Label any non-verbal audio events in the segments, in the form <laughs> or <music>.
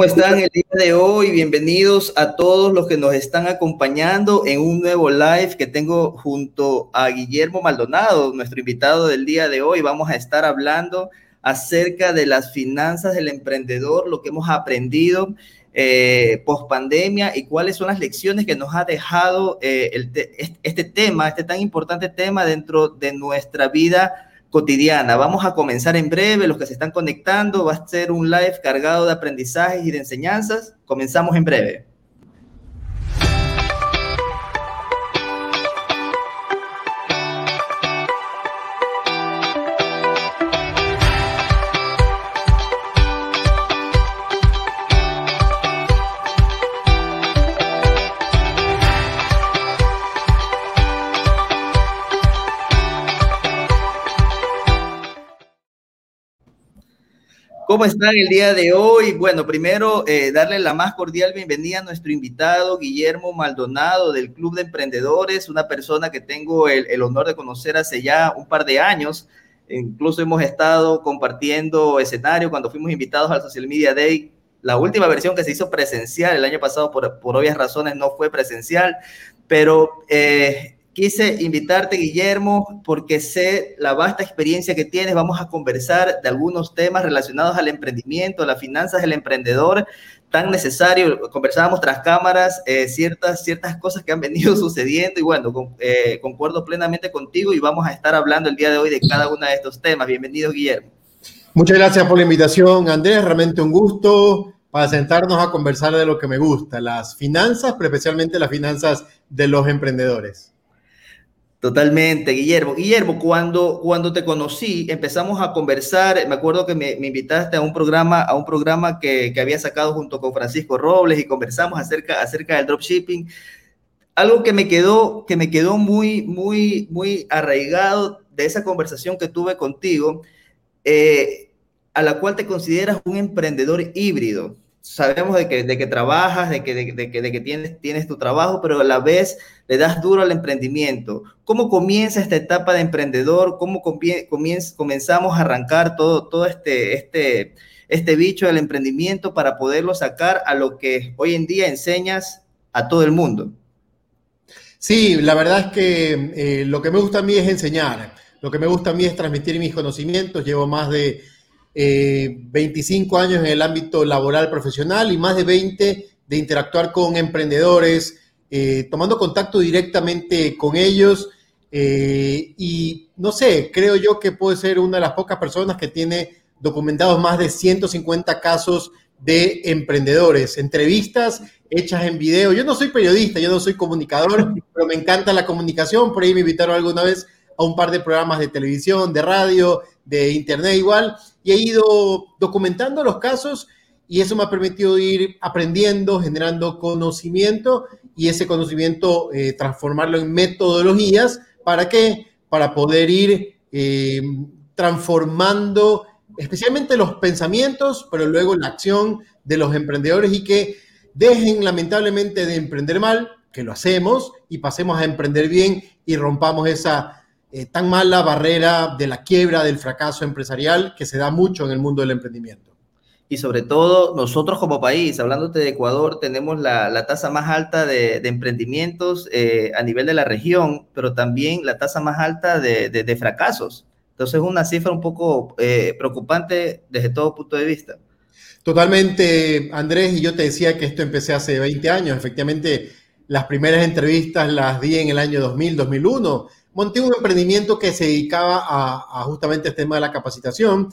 ¿Cómo están el día de hoy? Bienvenidos a todos los que nos están acompañando en un nuevo live que tengo junto a Guillermo Maldonado, nuestro invitado del día de hoy. Vamos a estar hablando acerca de las finanzas del emprendedor, lo que hemos aprendido eh, post pandemia y cuáles son las lecciones que nos ha dejado eh, este tema, este tan importante tema dentro de nuestra vida cotidiana. Vamos a comenzar en breve, los que se están conectando, va a ser un live cargado de aprendizajes y de enseñanzas. Comenzamos en breve. ¿Cómo están el día de hoy? Bueno, primero eh, darle la más cordial bienvenida a nuestro invitado Guillermo Maldonado del Club de Emprendedores, una persona que tengo el, honor de conocer hace ya un par de años. Incluso hemos estado compartiendo escenario cuando fuimos invitados al Social Media Day. La última versión que se hizo presencial el año pasado, por, por obvias razones, no fue presencial, pero eh, Quise invitarte, Guillermo, porque sé la vasta experiencia que tienes. Vamos a conversar de algunos temas relacionados al emprendimiento, a las finanzas del emprendedor, tan necesario. Conversábamos tras cámaras eh, ciertas, ciertas cosas que han venido <laughs> sucediendo y bueno, eh, concuerdo plenamente contigo y vamos a estar hablando el día de hoy de cada uno de estos temas. Bienvenido, Guillermo. Muchas gracias por la invitación, Andrés. Realmente un gusto para sentarnos a conversar de lo que me gusta, las finanzas, pero especialmente las finanzas de los emprendedores. Totalmente, Guillermo. Guillermo, cuando, cuando te conocí, empezamos a conversar, me acuerdo que me, invitaste a un programa, a un programa que, había sacado junto con Francisco Robles y conversamos acerca, acerca del dropshipping. Algo que me quedó, que me quedó muy, muy, muy arraigado de esa conversación que tuve contigo, eh, a la cual te consideras un emprendedor híbrido sabemos de que, de que trabajas, de que, de, que, de que tienes, tienes tu trabajo, pero a la vez le das duro al emprendimiento. ¿Cómo comienza esta etapa de emprendedor? ¿Cómo comienza, comenzamos a arrancar todo, todo este, este, este bicho del emprendimiento para poderlo sacar a lo que hoy en día enseñas a todo el mundo? Sí, la verdad es que eh, lo que me gusta a mí es enseñar. Lo que me gusta a mí es transmitir mis conocimientos. Llevo más de 25 eh, años en el ámbito laboral profesional y más de 20 de interactuar con emprendedores, eh, tomando contacto directamente con ellos. Eh, y no sé, creo yo que puede ser una de las pocas personas que tiene documentados más de 150 casos de emprendedores, entrevistas hechas en video. Yo no soy periodista, yo no soy comunicador, <laughs> pero me encanta la comunicación. Por ahí me invitaron alguna vez a un par de programas de televisión, de radio, de internet igual y he ido documentando los casos y eso me ha permitido ir aprendiendo, generando conocimiento y ese conocimiento eh, transformarlo en metodologías. ¿Para qué? Para poder ir eh, transformando especialmente los pensamientos, pero luego la acción de los emprendedores y que dejen lamentablemente de emprender mal, que lo hacemos, y pasemos a emprender bien y rompamos esa eh, tan mala barrera de la quiebra, del fracaso empresarial que se da mucho en el mundo del emprendimiento. Y sobre todo nosotros como país, hablándote de Ecuador, tenemos la, tasa más alta de, emprendimientos eh, a nivel de la región, pero también la tasa más alta de, fracasos. Entonces es una cifra un poco eh, preocupante desde todo punto de vista. Totalmente, Andrés, y yo te decía que esto empecé hace 20 años. Efectivamente, las primeras entrevistas las di en el año 2000, 2001 monté un emprendimiento que se dedicaba a, justamente este tema de la capacitación.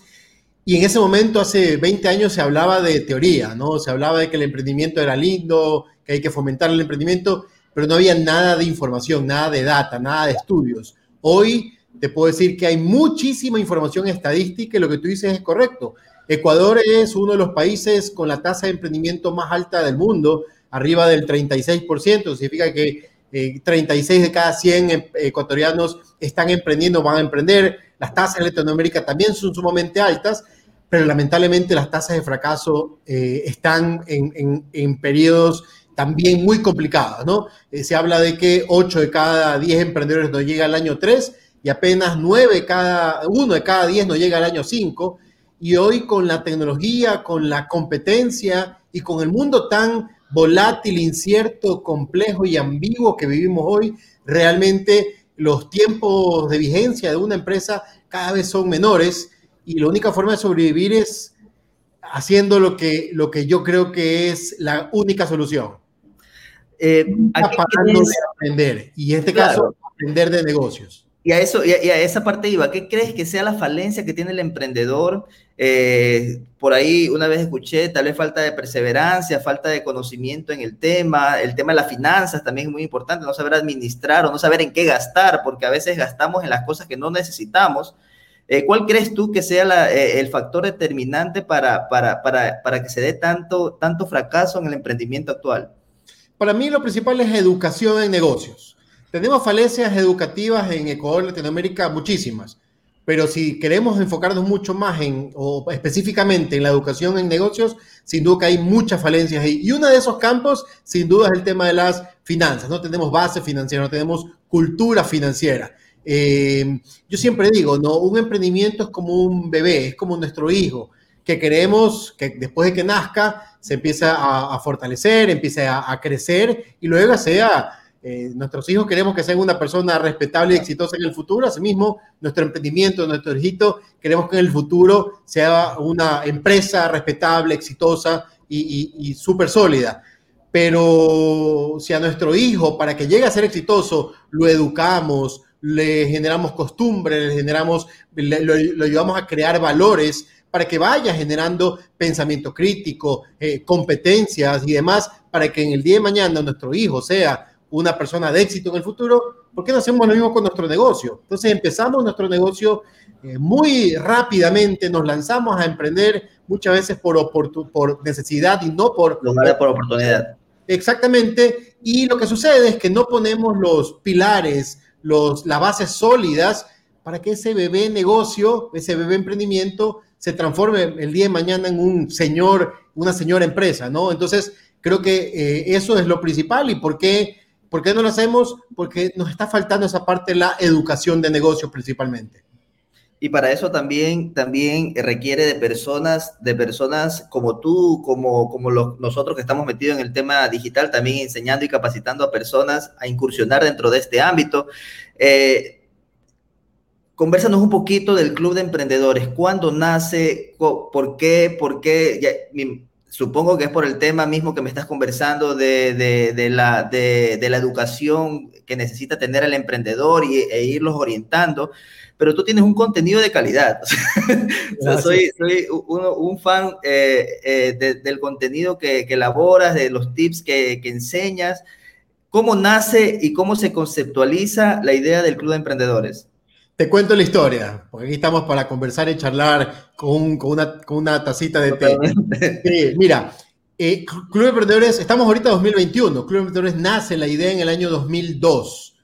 Y en ese momento, hace 20 años, se hablaba de teoría, ¿no? Se hablaba de que el emprendimiento era lindo, que hay que fomentar el emprendimiento, pero no había nada de información, nada de data, nada de estudios. Hoy te puedo decir que hay muchísima información estadística y lo que tú dices es correcto. Ecuador es uno de los países con la tasa de emprendimiento más alta del mundo, arriba del 36%, significa que 36 eh, de cada 100 em, ecuatorianos están emprendiendo, van a emprender. Las tasas en Latinoamérica también son sumamente altas, pero lamentablemente las tasas de fracaso eh, están en, periodos también muy complicados, ¿no? Eh, se habla de que 8 de cada 10 emprendedores no llega al año 3 y apenas 9 cada, 1 de cada 10 no llega al año 5. y hoy con la tecnología, con la competencia y con el mundo tan volátil, incierto, complejo y ambiguo que vivimos hoy, realmente los tiempos de vigencia de una empresa cada vez son menores y la única forma de sobrevivir es haciendo lo que, lo que yo creo que es la única solución. Eh, aprender y en este caso aprender de negocios. Y a, eso, y a, esa parte iba, ¿qué crees que sea la falencia que tiene el emprendedor? Eh, por ahí una vez escuché, tal vez falta de perseverancia, falta de conocimiento en el tema, el tema de las finanzas también es muy importante, no saber administrar o no saber en qué gastar, porque a veces gastamos en las cosas que no necesitamos. Eh, ¿Cuál crees tú que sea eh, el factor determinante para, para, para, para que se dé tanto, tanto fracaso en el emprendimiento actual? Para mí lo principal es educación en negocios. Tenemos falencias educativas en Ecuador, Latinoamérica, muchísimas, pero si queremos enfocarnos mucho más en, específicamente en la educación en negocios, sin duda que hay muchas falencias ahí. Y uno de esos campos, sin duda, es el tema de las finanzas. No tenemos base financiera, no tenemos cultura financiera. Eh, yo siempre digo, ¿no? Un emprendimiento es como un bebé, es como nuestro hijo, que queremos que después de que nazca se empiece a, fortalecer, empiece a, a crecer y luego sea eh, nuestros hijos queremos que sean una persona respetable y exitosa en el futuro. Asimismo, nuestro emprendimiento, nuestro hijito, queremos que en el futuro sea una empresa respetable, exitosa y, y, súper sólida. Pero si a nuestro hijo, para que llegue a ser exitoso, lo educamos, le generamos costumbres, le generamos, lo, ayudamos a crear valores para que vaya generando pensamiento crítico, eh, competencias y demás, para que en el día de mañana nuestro hijo sea una persona de éxito en el futuro, ¿por qué no hacemos lo mismo con nuestro negocio? Entonces empezamos nuestro negocio eh, muy rápidamente, nos lanzamos a emprender muchas veces por, por necesidad y no por, por oportunidad. Exactamente, y lo que sucede es que no ponemos los pilares, los, las bases sólidas para que ese bebé negocio, ese bebé emprendimiento se transforme el día de mañana en un señor, una señora empresa, ¿no? Entonces, creo que eh, eso es lo principal y por qué ¿Por qué no lo hacemos? Porque nos está faltando esa parte la educación de negocios principalmente. Y para eso también, también requiere de personas, de personas como tú, como, como los, nosotros que estamos metidos en el tema digital, también enseñando y capacitando a personas a incursionar dentro de este ámbito. Eh, conversanos un poquito del Club de Emprendedores. ¿Cuándo nace? ¿Por qué? ¿Por qué? Ya, supongo que es por el tema mismo que me estás conversando de, la, de, la educación que necesita tener el emprendedor y, e irlos orientando, pero tú tienes un contenido de calidad. <laughs> soy, soy un, fan eh, eh, del contenido que, elaboras, de los tips que, que enseñas. ¿Cómo nace y cómo se conceptualiza la idea del Club de Emprendedores? Te cuento la historia, porque aquí estamos para conversar y charlar con, una, tacita de té. mira, eh, Club de Emprendedores, estamos ahorita en 2021, Club de Emprendedores nace la idea en el año 2002.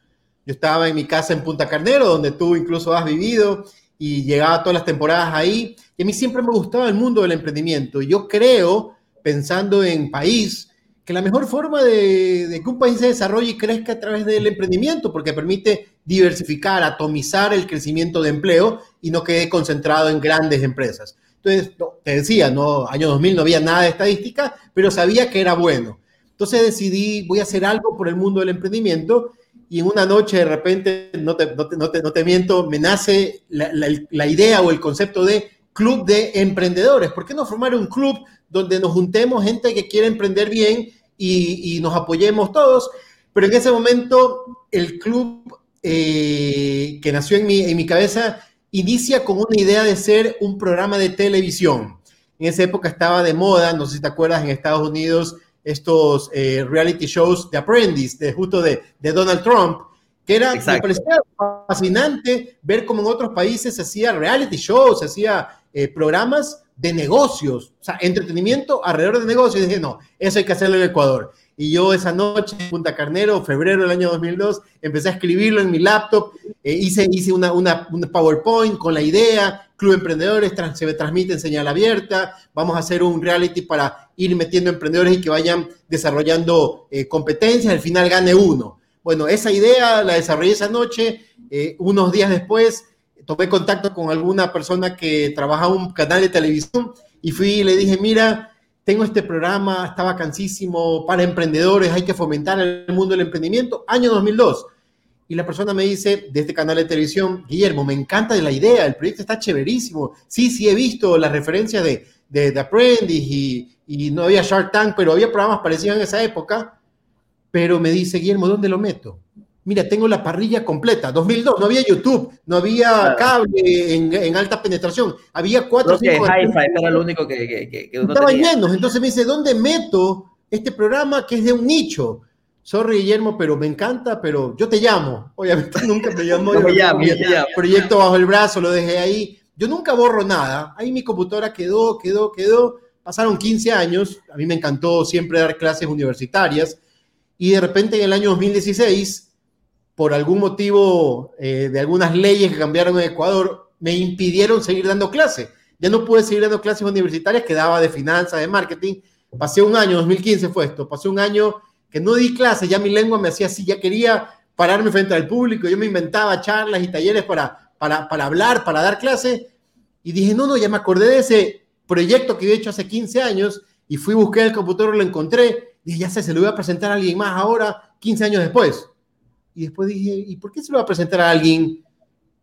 Yo estaba en mi casa en Punta Carnero, donde tú incluso has vivido, y llegaba todas las temporadas ahí. Y a mí siempre me gustaba el mundo del emprendimiento. Yo creo, pensando en país, que la mejor forma de, que un país se desarrolle y crezca a través del emprendimiento, porque permite diversificar, atomizar el crecimiento de empleo y no quede concentrado en grandes empresas. Entonces, te decía, no, año 2000 no había nada de estadística, pero sabía que era bueno. Entonces decidí, voy a hacer algo por el mundo del emprendimiento y en una noche de repente, no te, no miento, me nace la idea o el concepto de club de emprendedores. ¿Por qué no formar un club donde nos juntemos gente que quiere emprender bien y, nos apoyemos todos. Pero en ese momento el club eh, que nació en mi, en mi cabeza inicia con una idea de ser un programa de televisión. En esa época estaba de moda, no sé si te acuerdas, en Estados Unidos, estos eh, reality shows de Apprentice, de, justo de, de Donald Trump, que era, me parecía fascinante ver cómo en otros países se hacía reality shows, se hacía eh, programas de negocios, o sea, entretenimiento alrededor de negocios. Dije, no, eso hay que hacerlo en Ecuador. Y yo esa noche, en Punta Carnero, febrero del año 2002, empecé a escribirlo en mi laptop, eh, hice, hice una, una, PowerPoint con la idea, Club Emprendedores se transmite en señal abierta, vamos a hacer un reality para ir metiendo emprendedores y que vayan desarrollando eh, competencias, al final gane uno. Bueno, esa idea la desarrollé esa noche, unos días después tomé contacto con alguna persona que trabaja un canal de televisión y fui y le dije, mira, tengo este programa, está vacancísimo para emprendedores, hay que fomentar el mundo del emprendimiento, año 2002. Y la persona me dice de este canal de televisión, Guillermo, me encanta la idea, el proyecto está chéverísimo. Sí, sí, he visto las referencias de, de, de Apprentice y, y no había Shark Tank, pero había programas parecidos en esa época. Pero me dice, Guillermo, ¿dónde lo meto? Mira, tengo la parrilla completa. 2002, no había YouTube, no había cable en, alta penetración. Había cuatro. que Hi-Fi era lo único que, que, que uno Estaba lleno. Entonces me dice, ¿dónde meto este programa que es de un nicho? Sorry, Guillermo, pero me encanta, pero yo te llamo. <laughs> Obviamente nunca me llamó. me llamo, Proyecto bajo el brazo, lo dejé ahí. Yo nunca borro nada. Ahí mi computadora quedó, quedó, quedó. Pasaron 15 años. A mí me encantó siempre dar clases universitarias. Y de repente en el año 2016 por algún motivo eh, de algunas leyes que cambiaron en Ecuador, me impidieron seguir dando clases. Ya no pude seguir dando clases universitarias que daba de finanzas, de marketing. Pasé un año, 2015 fue esto, pasé un año que no di clases, ya mi lengua me hacía así, ya quería pararme frente al público, yo me inventaba charlas y talleres para, para, hablar, para dar clases, y dije, no, no, ya me acordé de ese proyecto que había hecho hace 15 años, y fui, busqué el computador, lo encontré, dije, ya sé, se lo voy a presentar a alguien más ahora, 15 años después. Y después dije, ¿y por qué se lo va a presentar a alguien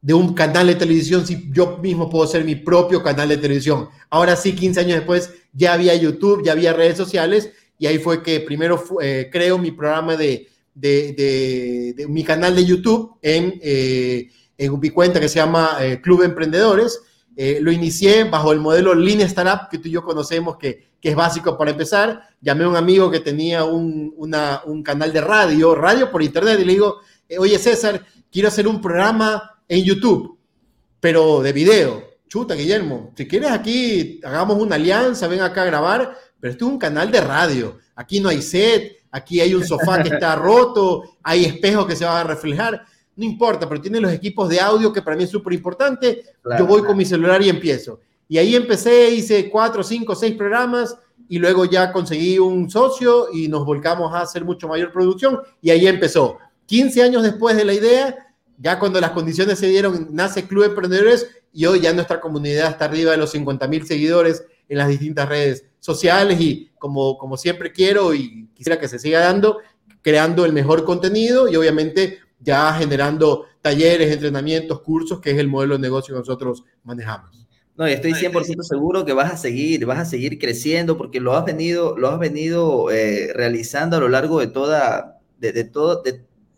de un canal de televisión si yo mismo puedo ser mi propio canal de televisión? Ahora sí, 15 años después ya había YouTube, ya había redes sociales y ahí fue que primero eh, creo mi programa de, de, mi canal de YouTube en, eh, en mi cuenta que se llama eh, Club Emprendedores. Lo inicié bajo el modelo Lean Startup que tú y yo conocemos que que es básico para empezar. Llamé a un amigo que tenía un, un canal de radio, radio por internet, y le digo, eh, oye César, quiero hacer un programa en YouTube, pero de video. Chuta, Guillermo, si quieres aquí, hagamos una alianza, ven acá a grabar, pero esto es un canal de radio. Aquí no hay set, aquí hay un sofá que está roto, hay espejos que se van a reflejar. No importa, pero tiene los equipos de audio que para mí es súper importante. Yo voy con mi celular y empiezo. Y ahí empecé, hice cuatro, cinco, seis programas y luego ya conseguí un socio y nos volcamos a hacer mucho mayor producción y ahí empezó. 15 años después de la idea, ya cuando las condiciones se dieron, nace Club Emprendedores y hoy ya nuestra comunidad está arriba de los 50 mil seguidores en las distintas redes sociales y como, como siempre quiero y quisiera que se siga dando, creando el mejor contenido y obviamente ya generando talleres, entrenamientos, cursos, que es el modelo de negocio que nosotros manejamos. No, estoy 100% seguro que vas a seguir, vas a seguir creciendo porque lo has venido, lo has venido eh, realizando a lo largo de toda, de, todo,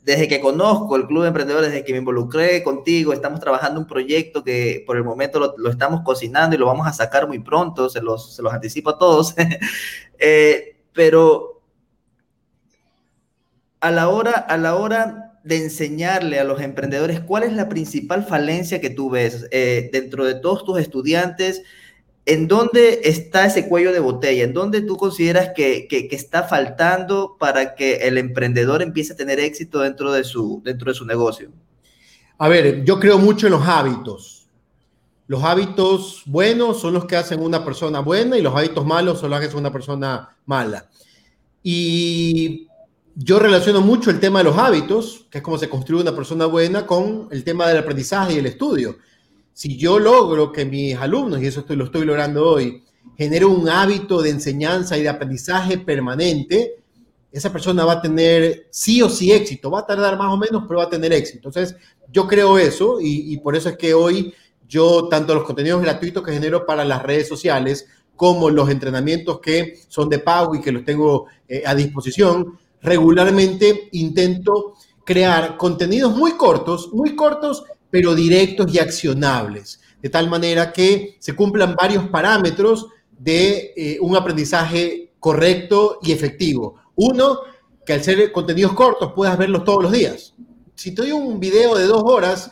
desde que conozco el Club de Emprendedores, desde que me involucré contigo, estamos trabajando un proyecto que por el momento lo, estamos cocinando y lo vamos a sacar muy pronto, se los, se los anticipo a todos. <laughs> Eh, pero a la hora, a la hora de enseñarle a los emprendedores cuál es la principal falencia que tú ves eh, dentro de todos tus estudiantes, en dónde está ese cuello de botella, en dónde tú consideras que, está faltando para que el emprendedor empiece a tener éxito dentro de, su, dentro de su negocio. A ver, yo creo mucho en los hábitos. Los hábitos buenos son los que hacen una persona buena y los hábitos malos son los que hacen una persona mala. Y yo relaciono mucho el tema de los hábitos, que es cómo se construye una persona buena, con el tema del aprendizaje y el estudio. Si yo logro que mis alumnos, y eso estoy, lo estoy logrando hoy, generen un hábito de enseñanza y de aprendizaje permanente, esa persona va a tener sí o sí éxito. Va a tardar más o menos, pero va a tener éxito. Entonces, yo creo eso y, por eso es que hoy yo, tanto los contenidos gratuitos que genero para las redes sociales, como los entrenamientos que son de pago y que los tengo eh, a disposición, regularmente intento crear contenidos muy cortos, muy cortos, pero directos y accionables, de tal manera que se cumplan varios parámetros de eh, un aprendizaje correcto y efectivo. Uno, que al ser contenidos cortos puedas verlos todos los días. Si te doy un video de dos horas,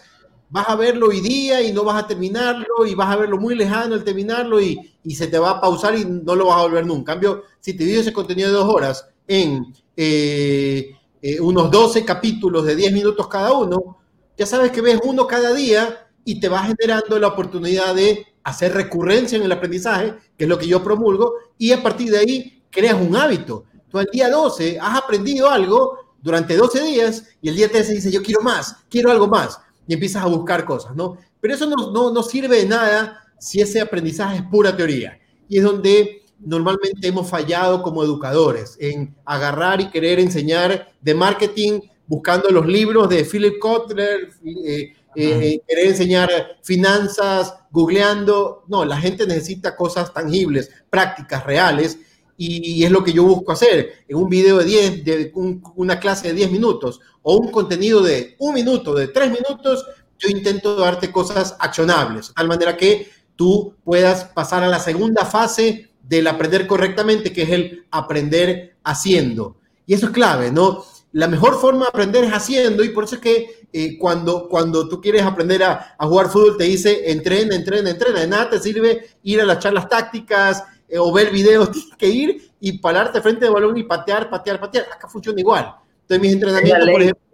vas a verlo hoy día y no vas a terminarlo y vas a verlo muy lejano al terminarlo y, se te va a pausar y no lo vas a volver nunca. En cambio, si te digo ese contenido de dos horas en eh, eh, unos 12 capítulos de 10 minutos cada uno, ya sabes que ves uno cada día y te va generando la oportunidad de hacer recurrencia en el aprendizaje, que es lo que yo promulgo, y a partir de ahí creas un hábito. Tú al día 12 has aprendido algo durante 12 días y el día 13 dice yo quiero más, quiero algo más, y empiezas a buscar cosas, ¿no? Pero eso no, no, no sirve de nada si ese aprendizaje es pura teoría. Y es donde normalmente hemos fallado como educadores, en agarrar y querer enseñar de marketing buscando los libros de Philip Kotler, eh, eh, querer enseñar finanzas, googleando. No, la gente necesita cosas tangibles, prácticas, reales, y, es lo que yo busco hacer en un video de 10, de una clase de 10 minutos o un contenido de un minuto, de 3 minutos, yo intento darte cosas accionables, de tal manera que tú puedas pasar a la segunda fase del aprender correctamente, que es el aprender haciendo. Y eso es clave, ¿no? La mejor forma de aprender es haciendo y por eso es que eh, cuando, cuando tú quieres aprender a, jugar fútbol te dice entrena, entrena, entrena. De nada te sirve ir a las charlas tácticas eh, o ver videos, tienes que ir y pararte frente al balón y patear, patear, patear. Acá funciona igual. Entonces mis entrenamientos, por ejemplo,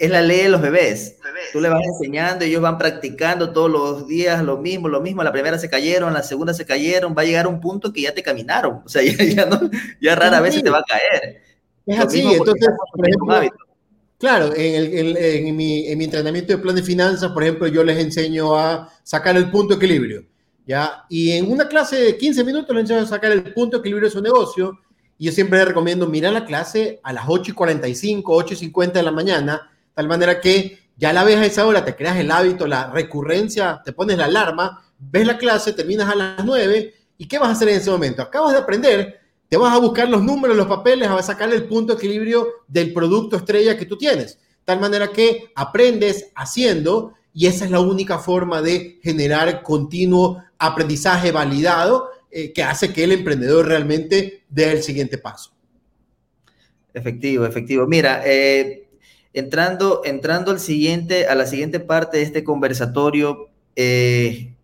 es la ley de los bebés. Tú le vas enseñando, ellos van practicando todos los días lo mismo, lo mismo. La primera se cayeron, la segunda se cayeron. Va a llegar un punto que ya te caminaron. O sea, <laughs> ya, no, ya rara vez se te va a caer. Es así, entonces, por ejemplo, claro, en, mi, en mi entrenamiento de plan de finanzas, por ejemplo, yo les enseño a sacar el punto de equilibrio. ¿ya? Y en una clase de 15 minutos les enseño a sacar el punto de equilibrio de su negocio. Y yo siempre les recomiendo mirar la clase a las 8 y 45, 8 y 50 de la mañana tal manera que ya la ves a esa hora, te creas el hábito, la recurrencia, te pones la alarma, ves la clase, terminas a las 9 y ¿qué vas a hacer en ese momento? Acabas de aprender, te vas a buscar los números, los papeles, vas a sacar el punto de equilibrio del producto estrella que tú tienes. Tal manera que aprendes haciendo y esa es la única forma de generar continuo aprendizaje validado eh, que hace que el emprendedor realmente dé el siguiente paso. Efectivo, efectivo. Mira, eh, Entrando, entrando al siguiente, a la siguiente parte de este conversatorio, eh,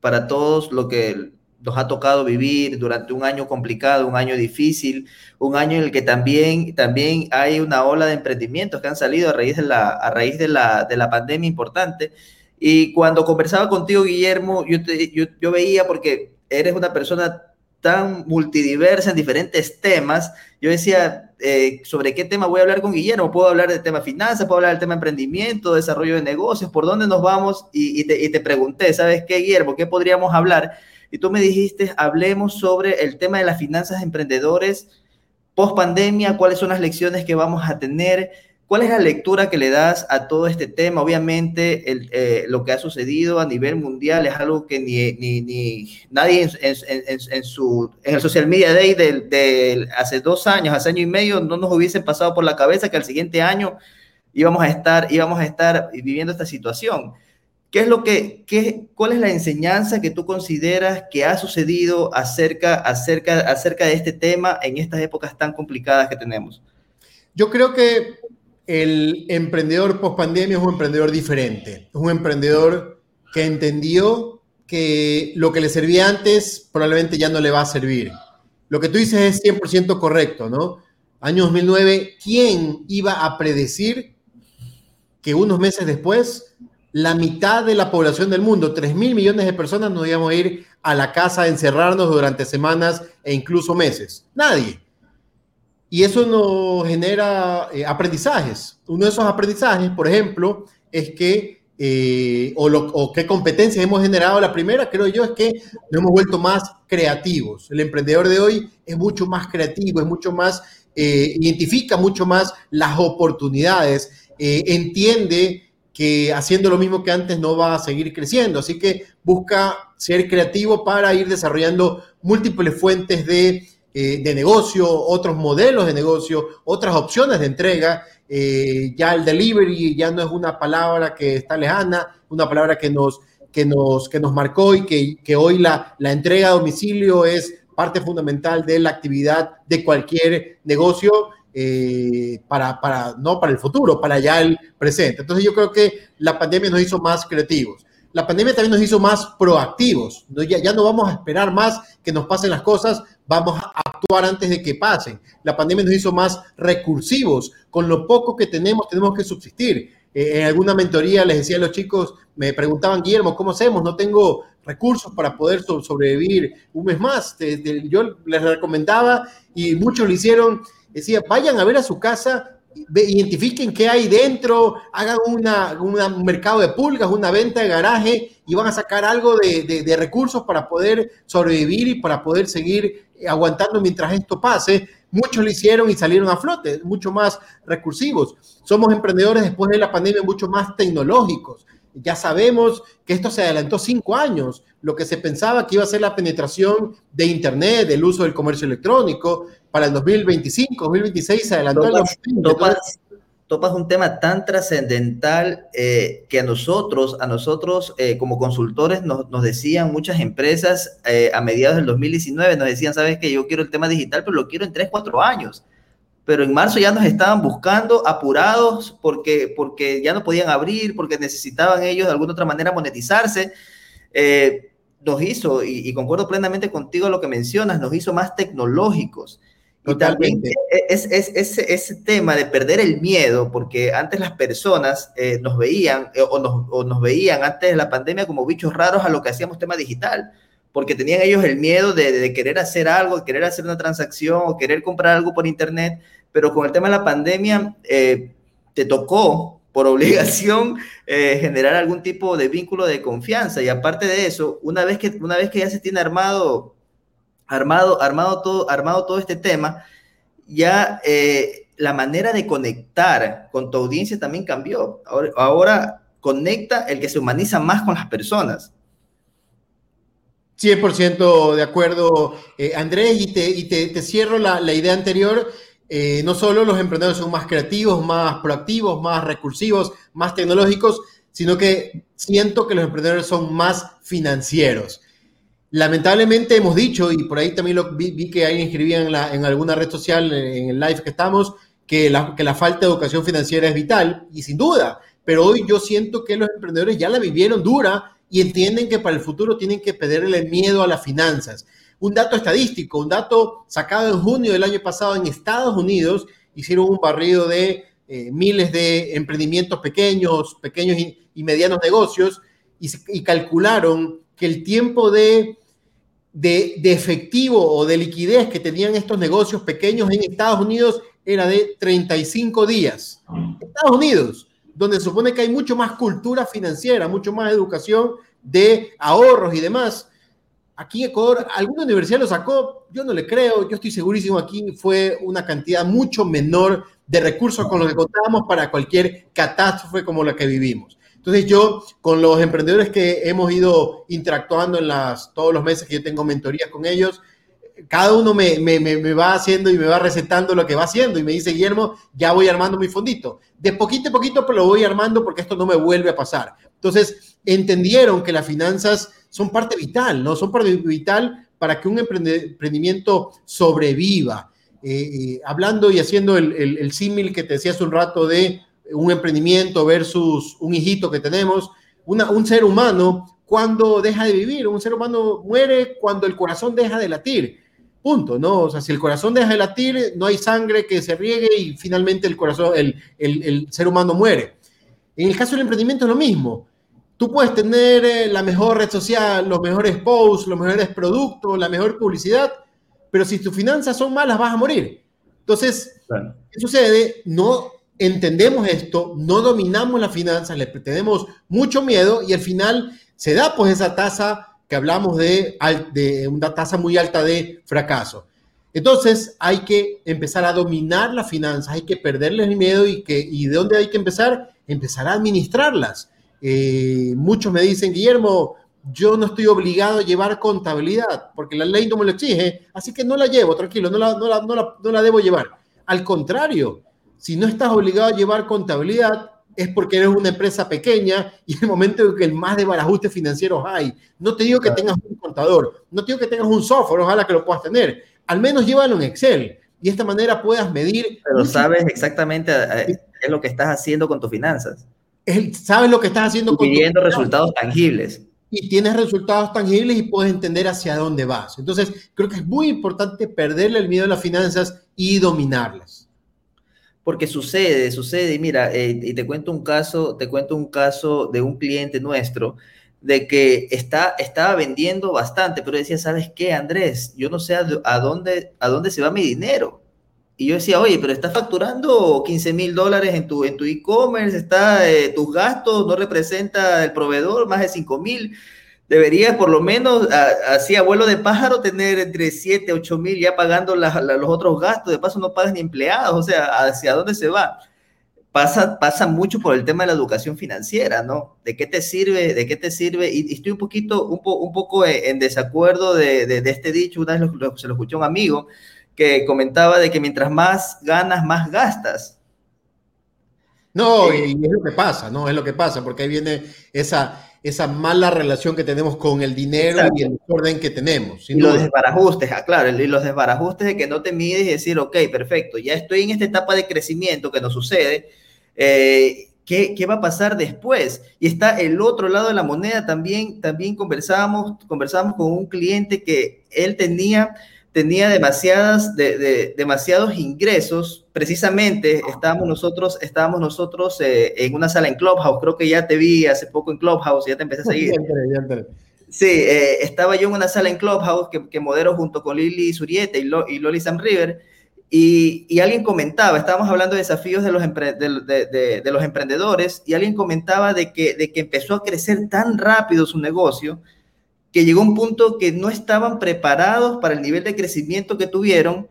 para todos lo que nos ha tocado vivir durante un año complicado, un año difícil, un año en el que también, también hay una ola de emprendimientos que han salido a raíz de la, a raíz de la, de la pandemia importante. Y cuando conversaba contigo, Guillermo, yo, yo, yo veía, porque eres una persona tan multidiversa en diferentes temas, yo decía, eh, sobre qué tema voy a hablar con Guillermo. Puedo hablar del tema finanzas, puedo hablar del tema emprendimiento, desarrollo de negocios, por dónde nos vamos. Y, te, pregunté, ¿sabes qué, Guillermo? ¿Qué podríamos hablar? Y tú me dijiste, hablemos sobre el tema de las finanzas de emprendedores post pandemia, cuáles son las lecciones que vamos a tener ¿Cuál es la lectura que le das a todo este tema? Obviamente, eh, lo que ha sucedido a nivel mundial es algo que ni, nadie en, en el social media day de, hace dos años, hace año y medio, no nos hubiese pasado por la cabeza que al siguiente año íbamos a estar, íbamos a estar viviendo esta situación. ¿Qué es lo que, qué, cuál es la enseñanza que tú consideras que ha sucedido acerca, acerca, acerca de este tema en estas épocas tan complicadas que tenemos? Yo creo que el emprendedor post pandemia es un emprendedor diferente. Es un emprendedor que entendió que lo que le servía antes probablemente ya no le va a servir. Lo que tú dices es 100% correcto, ¿no? Año 2009, ¿quién iba a predecir que unos meses después la mitad de la población del mundo, 3 mil millones de personas, nos íbamos a ir a la casa a encerrarnos durante semanas e incluso meses? Nadie. Y eso nos genera eh, aprendizajes. Uno de esos aprendizajes, por ejemplo, es que, eh, o, qué competencias hemos generado. La primera, creo yo, es que nos hemos vuelto más creativos. El emprendedor de hoy es mucho más creativo, es mucho más, eh, identifica mucho más las oportunidades, entiende que haciendo lo mismo que antes no va a seguir creciendo. Así que busca ser creativo para ir desarrollando múltiples fuentes de eh, de negocio, otros modelos de negocio, otras opciones de entrega. Eh, ya el delivery ya no es una palabra que está lejana, una palabra que nos, que nos, que nos marcó y que, que hoy la, la entrega a domicilio es parte fundamental de la actividad de cualquier negocio eh, para, para, no para el futuro, para ya el presente. Entonces yo creo que la pandemia nos hizo más creativos. La pandemia también nos hizo más proactivos. Ya, no vamos a esperar más que nos pasen las cosas, vamos a actuar antes de que pasen. La pandemia nos hizo más recursivos. Con lo poco que tenemos, tenemos que subsistir. Eh, en alguna mentoría les decía a los chicos, me preguntaban, Guillermo, ¿cómo hacemos? No tengo recursos para poder sobrevivir un mes más. yo les recomendaba y muchos lo hicieron, decía, vayan a ver a su casa identifiquen qué hay dentro, hagan una, un mercado de pulgas, una venta de garaje y van a sacar algo de, de, recursos para poder sobrevivir y para poder seguir aguantando mientras esto pase. Muchos lo hicieron y salieron a flote, mucho más recursivos. Somos emprendedores después de la pandemia mucho más tecnológicos. Ya sabemos que esto se adelantó cinco años. Lo que se pensaba que iba a ser la penetración de Internet, del uso del comercio electrónico, para el 2025, 2026 se adelantó. Topas, topas, un tema tan trascendental eh, que a nosotros, a nosotros eh, como consultores nos, nos, decían muchas empresas eh, a mediados del 2019, nos decían, sabes que yo quiero el tema digital, pero lo quiero en 3, 4 años pero en marzo ya nos estaban buscando apurados porque, porque ya no podían abrir, porque necesitaban ellos de alguna otra manera monetizarse. Eh, nos hizo, y, concuerdo plenamente contigo lo que mencionas, nos hizo más tecnológicos. Y también es, es, ese tema de perder el miedo, porque antes las personas eh, nos veían eh, o, nos, o, nos, veían antes de la pandemia como bichos raros a lo que hacíamos tema digital porque tenían ellos el miedo de, querer hacer algo, de querer hacer una transacción o querer comprar algo por internet, pero con el tema de la pandemia eh, te tocó por <laughs> obligación eh, generar algún tipo de vínculo de confianza y aparte de eso, una vez que, una vez que ya se tiene armado, armado, armado, todo, armado todo este tema, ya eh, la manera de conectar con tu audiencia también cambió. Ahora, ahora conecta el que se humaniza más con las personas 100% de acuerdo, eh, Andrés, y te, y te, cierro la, la, idea anterior. Eh, no solo los emprendedores son más creativos, más proactivos, más recursivos, más tecnológicos, sino que siento que los emprendedores son más financieros. Lamentablemente hemos dicho, y por ahí también lo vi, que alguien escribía en, la, en alguna red social, en el live que estamos, que la, que la falta de educación financiera es vital, y sin duda, pero hoy yo siento que los emprendedores ya la vivieron dura y entienden que para el futuro tienen que perderle miedo a las finanzas. Un dato estadístico, un dato sacado en junio del año pasado en Estados Unidos, hicieron un barrido de eh, miles de emprendimientos pequeños, pequeños y, medianos negocios y, calcularon que el tiempo de, de, de efectivo o de liquidez que tenían estos negocios pequeños en Estados Unidos era de 35 días. Estados Unidos, donde se supone que hay mucho más cultura financiera, mucho más educación de ahorros y demás. Aquí Ecuador, ¿alguna universidad lo sacó? Yo no le creo, yo estoy segurísimo aquí fue una cantidad mucho menor de recursos con los que contábamos para cualquier catástrofe como la que vivimos. Entonces yo, con los emprendedores que hemos ido interactuando en las, todos los meses que yo tengo mentorías con ellos, cada uno me, va haciendo y me va recetando lo que va haciendo y me dice, Guillermo, ya voy armando mi fondito. De poquito a poquito, pero lo voy armando porque esto no me vuelve a pasar. Entonces, entendieron que las finanzas son parte vital, ¿no? Son parte vital para que un emprendimiento sobreviva. Eh, eh, hablando y haciendo el, símil que te decía hace un rato de un emprendimiento versus un hijito que tenemos, un ser humano, cuando deja de vivir, un ser humano muere cuando el corazón deja de latir. Punto, ¿no? O sea, si el corazón deja de latir, no hay sangre que se riegue y finalmente el corazón, el, el, ser humano muere. En el caso del emprendimiento es lo mismo. Tú puedes tener eh, la mejor red social, los mejores posts, los mejores productos, la mejor publicidad, pero si tus finanzas son malas, vas a morir. Entonces, ¿qué sucede? No entendemos esto, no dominamos las finanzas, le tenemos mucho miedo y al final se da pues esa tasa que hablamos de, de una tasa muy alta de fracaso. Entonces hay que empezar a dominar las finanzas, hay que perderles el miedo y, que, y de dónde hay que empezar, empezar a administrarlas. Eh, muchos me dicen, Guillermo, yo no estoy obligado a llevar contabilidad porque la ley no me lo exige, así que no la llevo, tranquilo, no la, no la, no la, no la debo llevar. Al contrario, si no estás obligado a llevar contabilidad, es porque eres una empresa pequeña y en el momento en que más de barajustes financieros hay. No te digo que tengas un contador, no te digo que tengas un software, ojalá que lo puedas tener. Al menos llévalo en Excel y de esta manera puedas medir. Pero sabes exactamente eh, qué es lo que estás haciendo con tus finanzas. Sabes lo que estás haciendo Pidiendo resultados tangibles. Y tienes resultados tangibles y puedes entender hacia dónde vas. Entonces, creo que es muy importante perderle el miedo a las finanzas y dominarlas porque sucede, sucede, y mira, eh, y te cuento un caso, te cuento un caso de un cliente nuestro, de que está, estaba vendiendo bastante, pero decía, ¿sabes qué, Andrés? Yo no sé a, dónde, a dónde se va mi dinero. Y yo decía, oye, pero estás facturando 15 mil dólares en tu en tu e-commerce, está eh, tus gastos no representa el proveedor más de 5 mil. Deberías por lo menos, así abuelo de pájaro, tener entre 7, 8 mil ya pagando los otros gastos. De paso no pagas ni empleados, o sea, ¿hacia dónde se va? Pasa, pasa mucho por el tema de la educación financiera, ¿no? ¿De qué te sirve? ¿De qué te sirve? Y, estoy un poquito, un, un poco en desacuerdo de, de, este dicho. Una vez se lo escuché un amigo que comentaba de que mientras más ganas, más gastas. No, y es lo que pasa, ¿no? Es lo que pasa, porque ahí viene esa, esa mala relación que tenemos con el dinero y el orden que tenemos. Y los desbarajustes, ah, claro, y los desbarajustes de que no te mides y decir, ok, perfecto, ya estoy en esta etapa de crecimiento que nos sucede, eh, ¿qué, ¿qué, va a pasar después? Y está el otro lado de la moneda, también, también conversábamos, conversábamos con un cliente que él tenía tenía demasiadas, de, demasiados ingresos. Precisamente estábamos nosotros, estábamos nosotros eh, en una sala en Clubhouse, creo que ya te vi hace poco en Clubhouse, ya te empecé a <laughs> seguir. Sí, eh, estaba yo en una sala en Clubhouse que, que modero junto con Lili Suriete y, y Loli Sam River. Y, y, alguien comentaba, estábamos hablando de desafíos de los, de, de, los emprendedores, y alguien comentaba de que, de que empezó a crecer tan rápido su negocio que llegó un punto que no estaban preparados para el nivel de crecimiento que tuvieron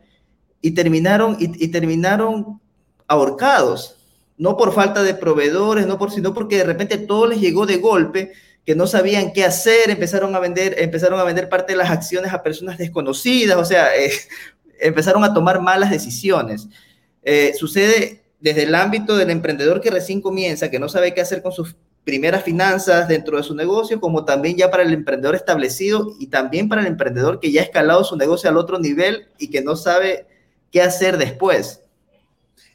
y terminaron, y, terminaron ahorcados, no por falta de proveedores, no por, sino porque de repente todo les llegó de golpe, que no sabían qué hacer, empezaron a vender, empezaron a vender parte de las acciones a personas desconocidas, o sea, eh, <laughs> empezaron a tomar malas decisiones. Eh, sucede desde el ámbito del emprendedor que recién comienza, que no sabe qué hacer con sus primeras finanzas dentro de su negocio, como también ya para el emprendedor establecido y también para el emprendedor que ya ha escalado su negocio al otro nivel y que no sabe qué hacer después.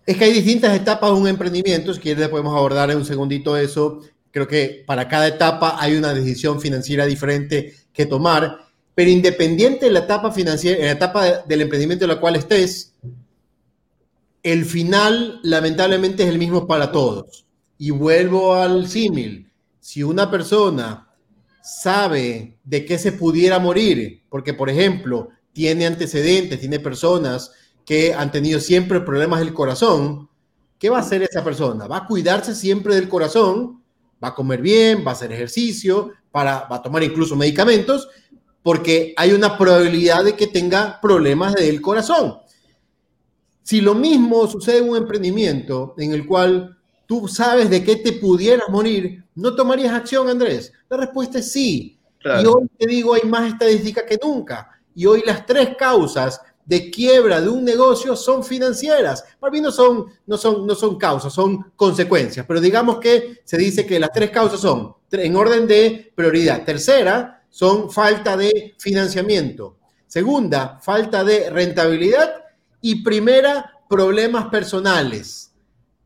Es que hay distintas etapas de un emprendimiento, si quieres podemos abordar en un segundito eso. Creo que para cada etapa hay una decisión financiera diferente que tomar, pero independiente de la etapa financiera, en la etapa del emprendimiento en la cual estés, el final lamentablemente es el mismo para todos y vuelvo al símil. Si una persona sabe de qué se pudiera morir, porque por ejemplo tiene antecedentes, tiene personas que han tenido siempre problemas del corazón, ¿qué va a hacer esa persona? Va a cuidarse siempre del corazón, va a comer bien, va a hacer ejercicio, para, va a tomar incluso medicamentos, porque hay una probabilidad de que tenga problemas del corazón. Si lo mismo sucede en un emprendimiento en el cual tú sabes de qué te pudieras morir, ¿no tomarías acción, Andrés? La respuesta es sí. Y hoy te digo, hay más estadística que nunca. Y hoy las tres causas de quiebra de un negocio son financieras. Para mí no son, no son, no son causas, son consecuencias. Pero digamos que se dice que las tres causas son en orden de prioridad. Tercera, son falta de financiamiento. Segunda, falta de rentabilidad. Y primera, problemas personales.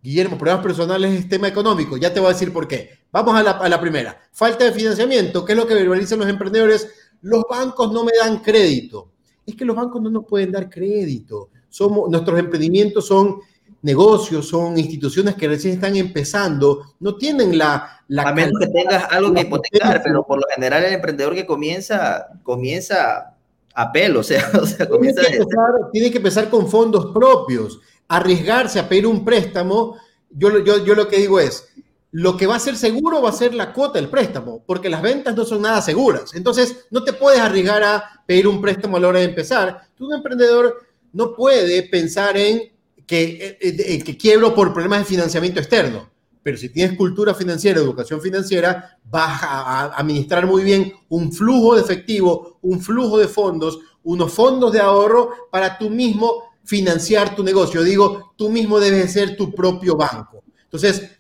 Guillermo, problemas personales es tema económico. Ya te voy a decir por qué. Vamos a la, primera. Falta de financiamiento. ¿Qué es lo que verbalizan los emprendedores? Los bancos no me dan crédito. Es que los bancos no nos pueden dar crédito. Somos, nuestros emprendimientos son negocios, son instituciones que recién están empezando, no tienen la... la a menos que tengas algo que hipotecar, pero por lo general el emprendedor que comienza, comienza a pelo, o sea, <laughs> o sea comienza tiene que, empezar, tiene que empezar con fondos propios arriesgarse a pedir un préstamo, yo, yo, yo lo que digo es, lo que va a ser seguro va a ser la cuota del préstamo, porque las ventas no son nada seguras. Entonces, no te puedes arriesgar a pedir un préstamo a la hora de empezar. Tú, un emprendedor, no puede pensar en que, en que quiebro por problemas de financiamiento externo. Pero si tienes cultura financiera, educación financiera, vas a administrar muy bien un flujo de efectivo, un flujo de fondos, unos fondos de ahorro para tú mismo financiar tu negocio. Digo, tú mismo debes ser tu propio banco. Entonces,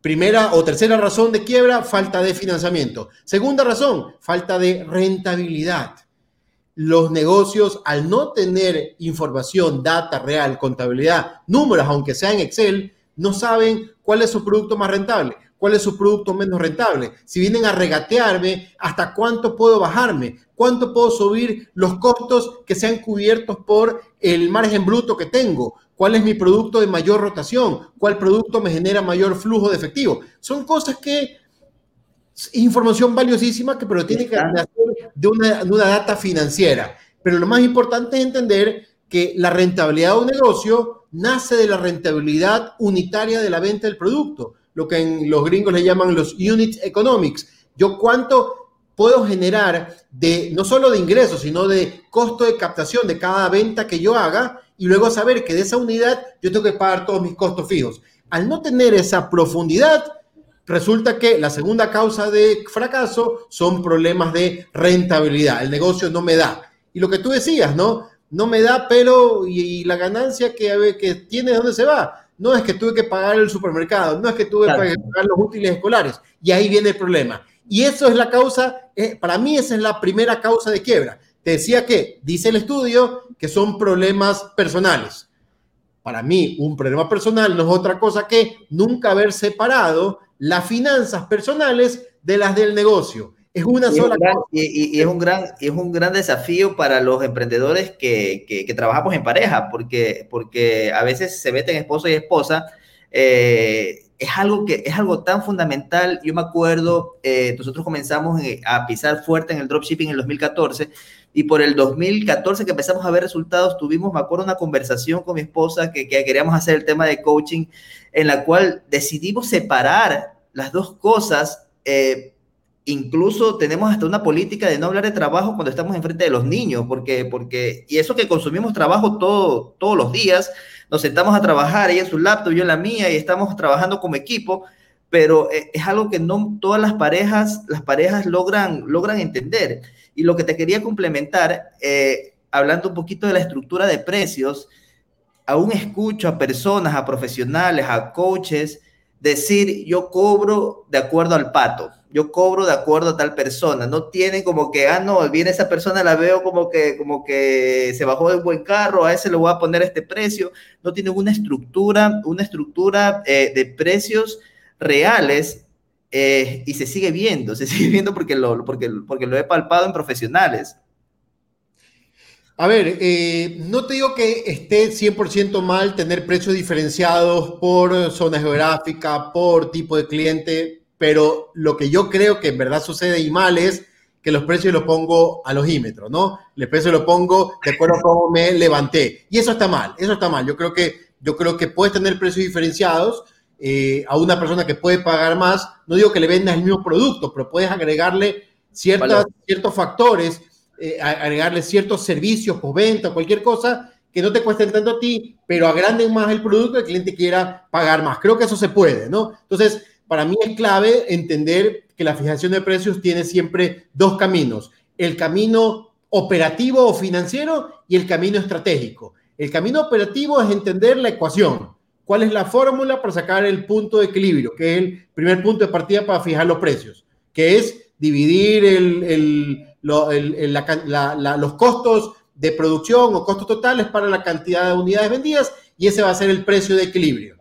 primera o tercera razón de quiebra, falta de financiamiento. Segunda razón, falta de rentabilidad. Los negocios, al no tener información, data real, contabilidad, números, aunque sea en Excel, no saben cuál es su producto más rentable cuál es su producto menos rentable. Si vienen a regatearme, ¿hasta cuánto puedo bajarme? ¿Cuánto puedo subir los costos que sean cubiertos por el margen bruto que tengo? ¿Cuál es mi producto de mayor rotación? ¿Cuál producto me genera mayor flujo de efectivo? Son cosas que información valiosísima que pero tiene que hacer de una, de una data financiera. Pero lo más importante es entender que la rentabilidad de un negocio nace de la rentabilidad unitaria de la venta del producto, lo que en los gringos le llaman los unit economics. Yo cuánto puedo generar de no solo de ingresos, sino de costo de captación de cada venta que yo haga y luego saber que de esa unidad yo tengo que pagar todos mis costos fijos. Al no tener esa profundidad, resulta que la segunda causa de fracaso son problemas de rentabilidad. El negocio no me da. Y lo que tú decías, ¿no? No me da, pero y, la ganancia que, que tiene, ¿dónde se va? No es que tuve que pagar el supermercado, no es que tuve que pagar los útiles escolares. Y ahí viene el problema. Y eso es la causa, eh, para mí esa es la primera causa de quiebra. Te decía que, dice el estudio, que son problemas personales. Para mí, un problema personal no es otra cosa que nunca haber separado las finanzas personales de las del negocio. Es una sola cosa. Y, es un gran, es un gran desafío para los emprendedores que, que, trabajamos en pareja, porque, porque a veces se meten esposo y esposa. Eh, es algo que es algo tan fundamental. Yo me acuerdo, eh, nosotros comenzamos eh, a pisar fuerte en el dropshipping en el 2014 y por el 2014 que empezamos a ver resultados, tuvimos, me acuerdo, una conversación con mi esposa que, queríamos hacer el tema de coaching, en la cual decidimos separar las dos cosas. Eh, incluso tenemos hasta una política de no hablar de trabajo cuando estamos enfrente de los niños, porque, porque y eso que consumimos trabajo todo, todos los días, nos sentamos a trabajar, ella en su laptop, yo en la mía, y estamos trabajando como equipo, pero eh, es algo que no todas las parejas, las parejas logran, logran entender. Y lo que te quería complementar, eh, hablando un poquito de la estructura de precios, aún escucho a personas, a profesionales, a coaches, decir yo cobro de acuerdo al pato, yo cobro de acuerdo a tal persona, no tiene como que, ah, no, viene esa persona, la veo como que, como que se bajó de buen carro, a ese le voy a poner este precio, no tiene una estructura, una estructura eh, de precios reales eh, y se sigue viendo, se sigue viendo porque lo, porque, porque lo he palpado en profesionales. A ver, eh, no te digo que esté 100% mal tener precios diferenciados por zona geográfica, por tipo de cliente, pero lo que yo creo que en verdad sucede y mal es que los precios los pongo a los ímetros, ¿no? El precio lo pongo de acuerdo a cómo me levanté. Y eso está mal, eso está mal. Yo creo que, yo creo que puedes tener precios diferenciados, eh, a una persona que puede pagar más, no digo que le vendas el mismo producto, pero puedes agregarle ciertas, ciertos factores, eh, agregarle ciertos servicios, venta, cualquier cosa que no te cuesten tanto a ti, pero agranden más el producto, el cliente quiera pagar más. Creo que eso se puede, ¿no? Entonces, para mí es clave entender que la fijación de precios tiene siempre dos caminos, el camino operativo o financiero y el camino estratégico. El camino operativo es entender la ecuación, cuál es la fórmula para sacar el punto de equilibrio, que es el primer punto de partida para fijar los precios, que es dividir los costos de producción o costos totales para la cantidad de unidades vendidas y ese va a ser el precio de equilibrio.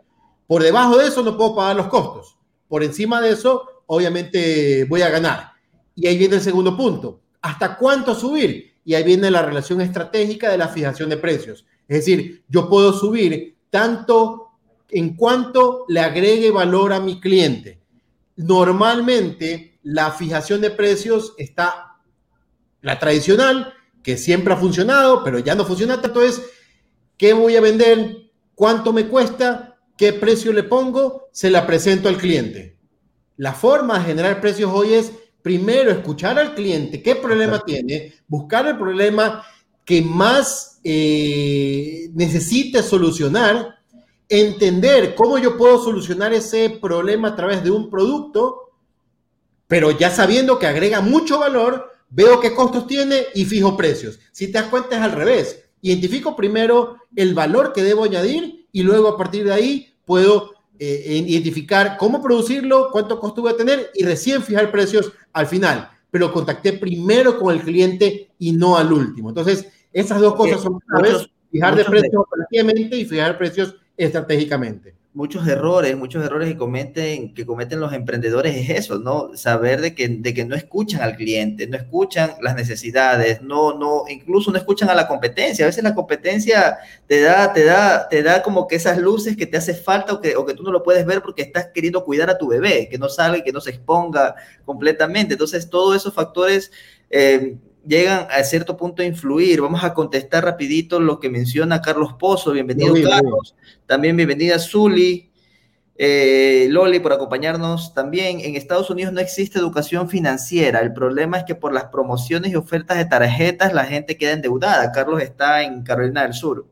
Por debajo de eso no puedo pagar los costos. Por encima de eso, obviamente voy a ganar. Y ahí viene el segundo punto. ¿Hasta cuánto subir? Y ahí viene la relación estratégica de la fijación de precios. Es decir, yo puedo subir tanto en cuanto le agregue valor a mi cliente. Normalmente la fijación de precios está la tradicional, que siempre ha funcionado, pero ya no funciona tanto, es qué voy a vender, cuánto me cuesta, qué precio le pongo, se la presento al cliente. La forma de generar precios hoy es primero escuchar al cliente qué problema tiene, buscar el problema que más eh, necesite solucionar entender cómo yo puedo solucionar ese problema a través de un producto, pero ya sabiendo que agrega mucho valor, veo qué costos tiene y fijo precios. Si te das cuenta es al revés. Identifico primero el valor que debo añadir y luego a partir de ahí puedo eh, identificar cómo producirlo, cuánto costo voy a tener y recién fijar precios al final. Pero contacté primero con el cliente y no al último. Entonces, esas dos cosas son claves. Fijar de precios operativamente y fijar precios estratégicamente. Muchos errores, muchos errores que cometen, que cometen los emprendedores es eso, ¿no? Saber de que, de que no escuchan al cliente, no escuchan las necesidades, no, no, incluso no escuchan a la competencia. A veces la competencia te da, te da, te da como que esas luces que te hace falta o que, o que tú no lo puedes ver porque estás queriendo cuidar a tu bebé, que no salga, que no se exponga completamente. Entonces, todos esos factores eh, llegan a cierto punto a influir. Vamos a contestar rapidito lo que menciona Carlos Pozo. Bienvenido, Carlos. También bienvenida, Zuli. Eh, Loli, por acompañarnos también. En Estados Unidos no existe educación financiera. El problema es que por las promociones y ofertas de tarjetas la gente queda endeudada. Carlos está en Carolina del Sur.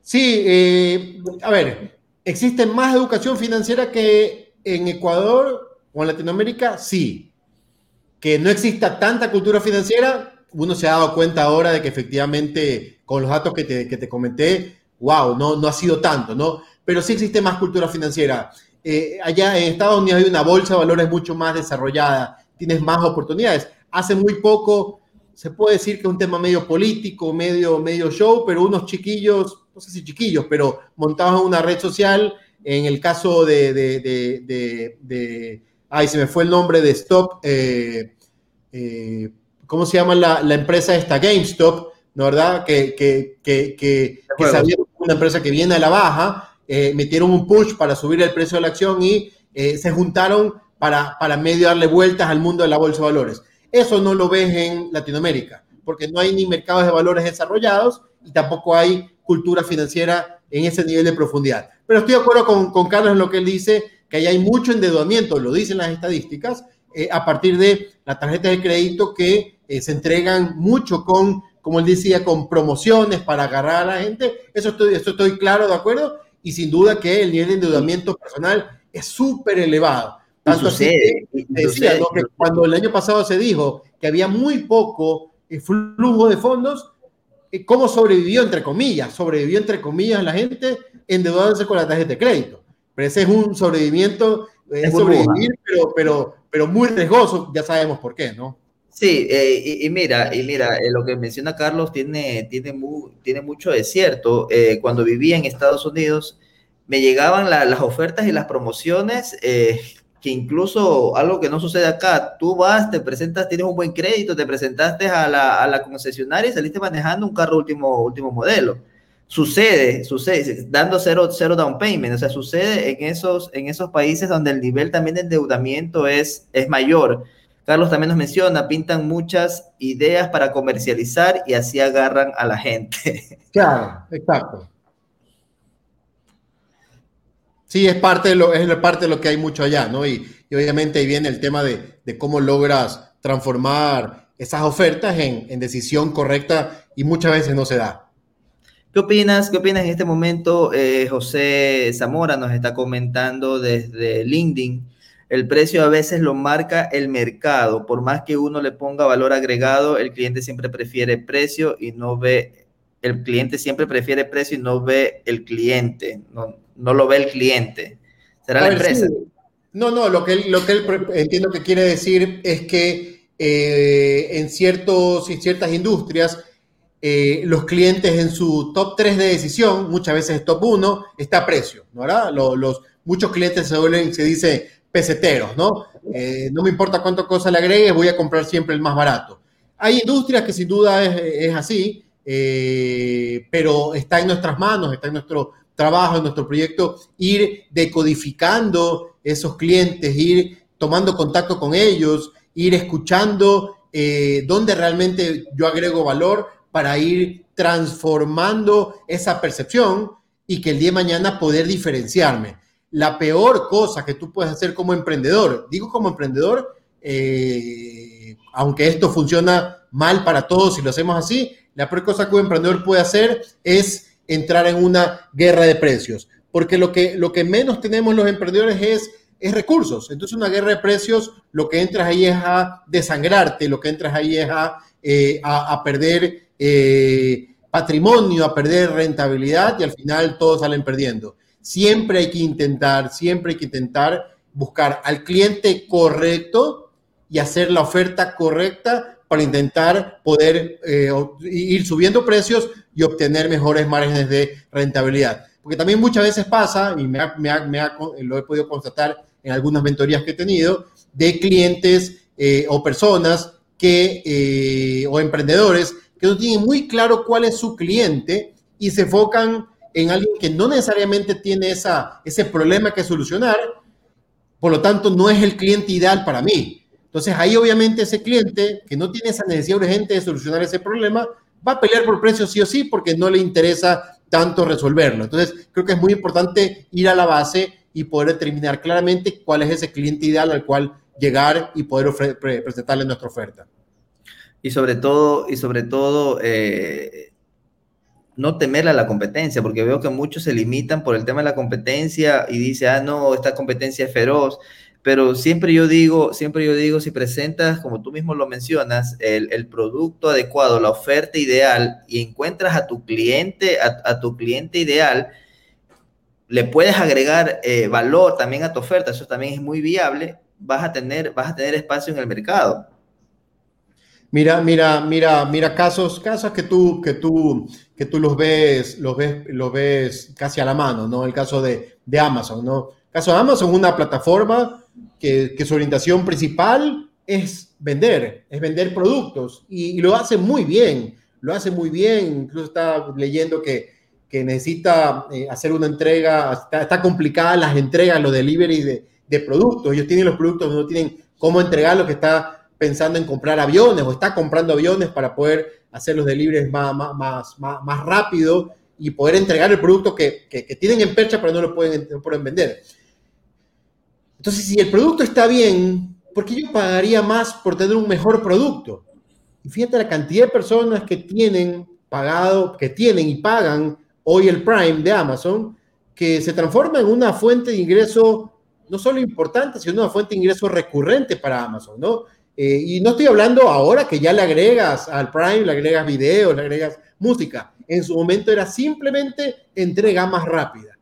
Sí, eh, a ver, ¿existe más educación financiera que en Ecuador o en Latinoamérica? Sí. Que no exista tanta cultura financiera, uno se ha dado cuenta ahora de que efectivamente con los datos que te, que te comenté, wow, no, no ha sido tanto, ¿no? pero sí existe más cultura financiera. Eh, allá en Estados Unidos hay una bolsa de valores mucho más desarrollada, tienes más oportunidades. Hace muy poco se puede decir que es un tema medio político, medio, medio show, pero unos chiquillos, no sé si chiquillos, pero montados en una red social, en el caso de, de, de, de, ay, se me fue el nombre de Stop, eh, eh, ¿cómo se llama la, la, empresa esta? GameStop, ¿no verdad? Que, que, que, que, que una empresa que viene a la baja eh, metieron un push para subir el precio de la acción y eh, se juntaron para, para medio darle vueltas al mundo de la bolsa de valores. Eso no lo ves en Latinoamérica, porque no hay ni mercados de valores desarrollados y tampoco hay cultura financiera en ese nivel de profundidad. Pero estoy de acuerdo con, con Carlos en lo que él dice, que ahí hay mucho endeudamiento, lo dicen las estadísticas, eh, a partir de las tarjetas de crédito que se entregan mucho con, como él decía, con promociones para agarrar a la gente. Eso estoy, eso estoy claro, de acuerdo y sin duda que el nivel de endeudamiento personal es súper elevado. Tanto así decía, que cuando el año pasado se dijo que había muy poco eh, flujo de fondos, eh, ¿cómo sobrevivió, entre comillas? Sobrevivió, entre comillas, la gente endeudándose con la tarjeta de crédito. Pero ese es un sobrevivimiento, eh, es sobrevivir, pero, pero, pero muy riesgoso, ya sabemos por qué, ¿no? Sí, eh, y, mira, y mira, eh, lo que menciona Carlos tiene, tiene, tiene mucho de cierto. Eh, cuando vivía en Estados Unidos, me llegaban las ofertas y las promociones, que incluso algo que no sucede acá, tú vas, te presentas, tienes un buen crédito, te presentaste a la, a la concesionaria y saliste manejando un carro último, último modelo. Sucede, sucede, dando cero, cero down payment, o sea, sucede en esos, en esos países donde el nivel también de endeudamiento es, es mayor Carlos también nos menciona, pintan muchas ideas para comercializar y así agarran a la gente. <laughs> Claro, exacto. Sí, es parte de lo, es parte de lo que hay mucho allá, ¿no? Y, obviamente ahí viene el tema de, cómo logras transformar esas ofertas en, decisión correcta y muchas veces no se da. ¿Qué opinas? ¿Qué opinas en este momento? Eh, José Zamora nos está comentando desde LinkedIn el precio a veces lo marca el mercado. Por más que uno le ponga valor agregado, el cliente siempre prefiere precio y no ve, el cliente siempre prefiere precio y no ve el cliente, no, no lo ve el cliente. ¿Será la empresa? No, no, lo que, él, lo que él entiendo que quiere decir es que eh, en, ciertos, en ciertas industrias, eh, los clientes en su top 3 de decisión, muchas veces top 1, está precio, ¿no? ¿verdad? Los, los, muchos clientes se, vuelven, se dice, peseteros, ¿no? Eh, no me importa cuánto cosa le agregue, voy a comprar siempre el más barato. Hay industrias que sin duda es, así, eh, pero está en nuestras manos, está en nuestro trabajo, en nuestro proyecto, ir decodificando esos clientes, ir tomando contacto con ellos, ir escuchando eh, dónde realmente yo agrego valor para ir transformando esa percepción y que el día de mañana poder diferenciarme la peor cosa que tú puedes hacer como emprendedor, digo como emprendedor, eh, aunque esto funciona mal para todos si lo hacemos así, la peor cosa que un emprendedor puede hacer es entrar en una guerra de precios, porque lo que, lo que menos tenemos los emprendedores es, es recursos. Entonces una guerra de precios, lo que entras ahí es a desangrarte, lo que entras ahí es a, eh, a, perder eh, patrimonio, a perder rentabilidad y al final todos salen perdiendo. Siempre hay que intentar, siempre hay que intentar buscar al cliente correcto y hacer la oferta correcta para intentar poder eh, ir subiendo precios y obtener mejores márgenes de rentabilidad. Porque también muchas veces pasa, y me, lo he podido constatar en algunas mentorías que he tenido, de clientes eh, o personas que, eh, o emprendedores que no tienen muy claro cuál es su cliente y se enfocan en alguien que no necesariamente tiene esa, ese problema que solucionar, por lo tanto no es el cliente ideal para mí. Entonces ahí obviamente ese cliente que no tiene esa necesidad urgente de solucionar ese problema va a pelear por precio sí o sí porque no le interesa tanto resolverlo. Entonces creo que es muy importante ir a la base y poder determinar claramente cuál es ese cliente ideal al cual llegar y poder presentarle nuestra oferta. Y sobre todo, y sobre todo eh, no temer a la competencia, porque veo que muchos se limitan por el tema de la competencia y dice, ah, no, esta competencia es feroz. Pero siempre yo digo, siempre yo digo, si presentas, como tú mismo lo mencionas, el, producto adecuado, la oferta ideal y encuentras a tu cliente, a, tu cliente ideal, le puedes agregar eh, valor también a tu oferta, eso también es muy viable, vas a tener, vas a tener espacio en el mercado. Mira, mira, mira, mira casos, casos que tú, que tú, que tú los ves, los ves, los ves casi a la mano, ¿no? El caso de, Amazon, ¿no? El caso de Amazon, una plataforma que, su orientación principal es vender, es vender productos y, lo hace muy bien, lo hace muy bien. Incluso está leyendo que, que necesita eh, hacer una entrega, está, complicada las entregas, los deliveries de, de productos. Ellos tienen los productos, no tienen cómo entregar lo que está pensando en comprar aviones o está comprando aviones para poder hacer los deliveries más, más, más, más rápido y poder entregar el producto que, que, tienen en percha pero no lo pueden, pueden vender. Entonces, si el producto está bien, ¿por qué yo pagaría más por tener un mejor producto? Y fíjate la cantidad de personas que tienen pagado, que tienen y pagan hoy el Prime de Amazon, que se transforma en una fuente de ingreso no solo importante, sino una fuente de ingreso recurrente para Amazon, ¿no? Eh, y no estoy hablando ahora que ya le agregas al Prime, le agregas video, le agregas música. En su momento era simplemente entrega más rápida.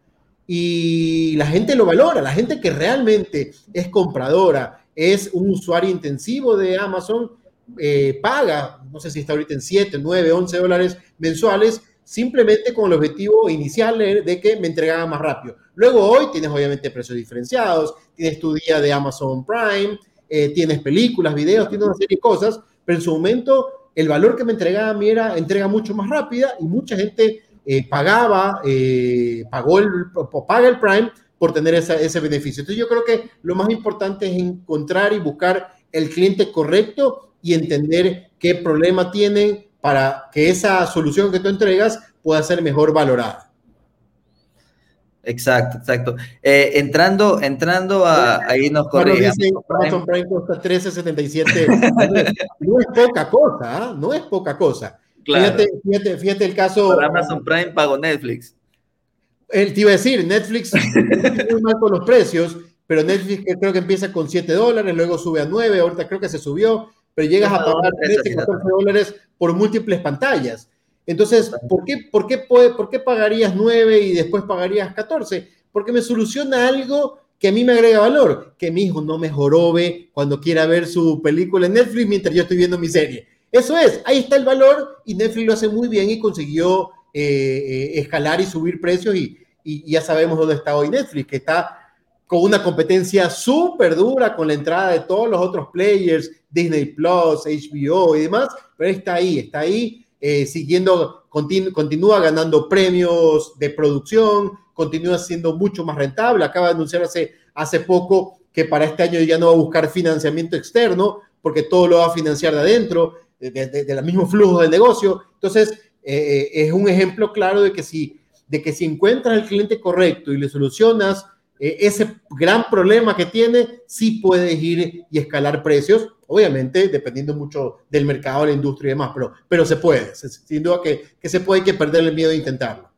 Y la gente lo valora, la gente que realmente es compradora, es un usuario intensivo de Amazon, eh, paga, no sé si está ahorita en 7, 9, 11 dólares mensuales, simplemente con el objetivo inicial de que me entregaran más rápido. Luego hoy tienes obviamente precios diferenciados, tienes tu día de Amazon Prime, eh, tienes películas, videos, tienes una serie de cosas, pero en su momento el valor que me entregaba a mí era entrega mucho más rápida y mucha gente eh, pagaba, eh, pagó el, paga el Prime por tener ese beneficio. Entonces yo creo que lo más importante es encontrar y buscar el cliente correcto y entender qué problema tienen para que esa solución que tú entregas pueda ser mejor valorada. Exacto, exacto. Eh, entrando, entrando a ahí nos. Amazon Prime cuesta 13.77. no es poca cosa, ¿ah? no es poca cosa. Fíjate, fíjate, fíjate, el caso. Amazon Prime pago Netflix. Él te iba a decir, Netflix <laughs> muy mal con los precios, pero Netflix creo que empieza con 7 dólares, luego sube a 9, ahorita creo que se subió, pero llegas a pagar 13, 14 dólares por múltiples pantallas. Entonces, ¿por qué, por, qué ¿por qué pagarías 9 y después pagarías 14? Porque me soluciona algo que a mí me agrega valor, que mi hijo no me jorobe cuando quiera ver su película en Netflix mientras yo estoy viendo mi serie. Eso es, ahí está el valor y Netflix lo hace muy bien y consiguió eh, eh, escalar y subir precios y, y, ya sabemos dónde está hoy Netflix, que está con una competencia súper dura con la entrada de todos los otros players, Disney Plus, HBO y demás, pero está ahí, está ahí eh, siguiendo, continúa ganando premios de producción, continúa siendo mucho más rentable. Acaba de anunciar hace, hace poco que para este año ya no va a buscar financiamiento externo, porque todo lo va a financiar de adentro, de, los mismos flujos del negocio. Entonces, eh, eh, es un ejemplo claro de que, si, de que si encuentras el cliente correcto y le solucionas ese gran problema que tiene, sí puedes ir y escalar precios Obviamente, dependiendo mucho del mercado, la industria y demás, pero, pero se puede. Sin duda que, que se puede que perder el miedo de intentarlo.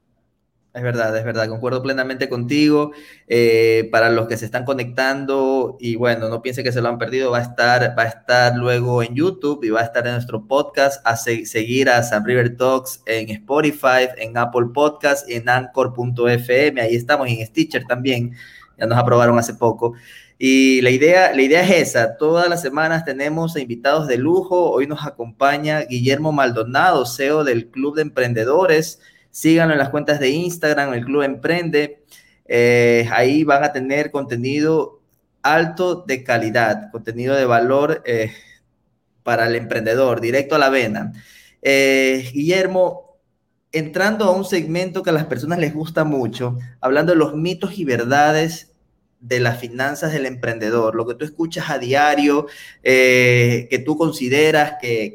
Es verdad, es verdad, concuerdo plenamente contigo. Eh, para los que se están conectando y bueno, no piense que se lo han perdido, va a estar, va a estar luego en YouTube y va a estar en nuestro podcast, a seguir a San River Talks en Spotify, en Apple Podcast, en Anchor.fm, ahí estamos, en Stitcher también, ya nos aprobaron hace poco. Y la idea, la idea es esa. Todas las semanas tenemos invitados de lujo. Hoy nos acompaña Guillermo Maldonado, CEO del Club de Emprendedores. Síganlo en las cuentas de Instagram, el Club Emprende. Eh, ahí van a tener contenido alto de calidad, contenido de valor eh, para el emprendedor, directo a la vena. Eh, Guillermo, entrando a un segmento que a las personas les gusta mucho, hablando de los mitos y verdades de las finanzas del emprendedor, lo que tú escuchas a diario, que tú consideras que,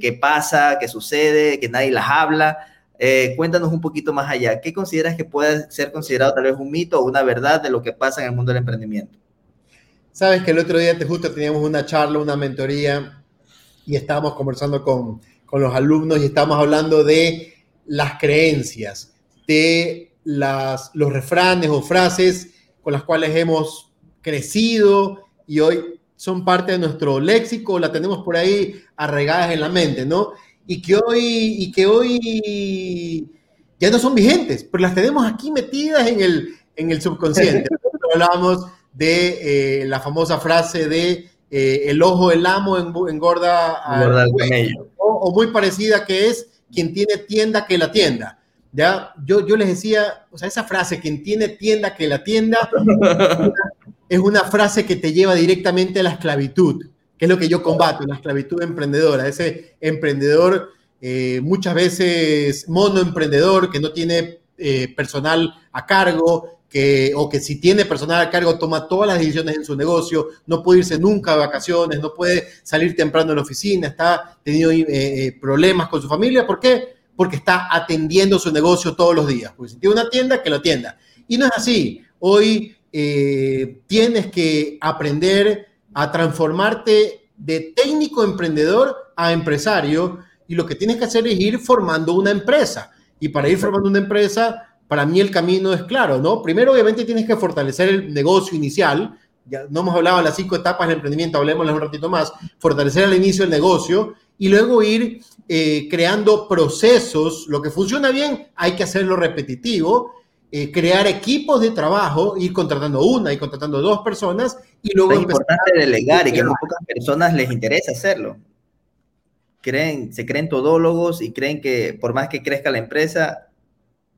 que, pasa, que sucede, que nadie las habla. Eh, cuéntanos un poquito más allá. ¿Qué consideras que puede ser considerado tal vez un mito o una verdad de lo que pasa en el mundo del emprendimiento? Sabes que el otro día te justo teníamos una charla, una mentoría y estábamos conversando con, con los alumnos y estábamos hablando de las creencias, de las, los refranes o frases con las cuales hemos crecido y hoy son parte de nuestro léxico, la tenemos por ahí arraigadas en la mente, ¿no? Y que hoy, y que hoy ya no son vigentes, pero las tenemos aquí metidas en el, en el subconsciente. <laughs> Hablábamos de eh, la famosa frase de eh, el ojo del amo engorda al o, o, muy parecida que es quien tiene tienda que la tienda. ¿ya? Yo, yo les decía, o sea, esa frase, quien tiene tienda que la tienda, <laughs> es una frase que te lleva directamente a la esclavitud, que es lo que yo combato, la esclavitud emprendedora, ese emprendedor eh, muchas veces monoemprendedor que no tiene eh, personal a cargo, que, o que si tiene personal a cargo toma todas las decisiones en su negocio, no puede irse nunca a vacaciones, no puede salir temprano en la oficina, está teniendo eh, problemas con su familia. ¿Por qué? porque está atendiendo su negocio todos los días. Porque si tiene una tienda, que lo atienda. Y no es así. Hoy tienes que aprender a transformarte de técnico emprendedor a empresario y lo que tienes que hacer es ir formando una empresa. Y para ir formando una empresa, para mí el camino es claro, ¿no? Primero, obviamente, tienes que fortalecer el negocio inicial. Ya no hemos hablado de las cinco etapas del emprendimiento, hablemoslas un ratito más. Fortalecer al inicio el negocio y luego ir eh, creando procesos. Lo que funciona bien hay que hacerlo repetitivo, eh, crear equipos de trabajo, ir contratando una y contratando dos personas y luego... Es importante delegar y que a pocas personas les interesa hacerlo. Creen, se creen todólogos y creen que por más que crezca la empresa,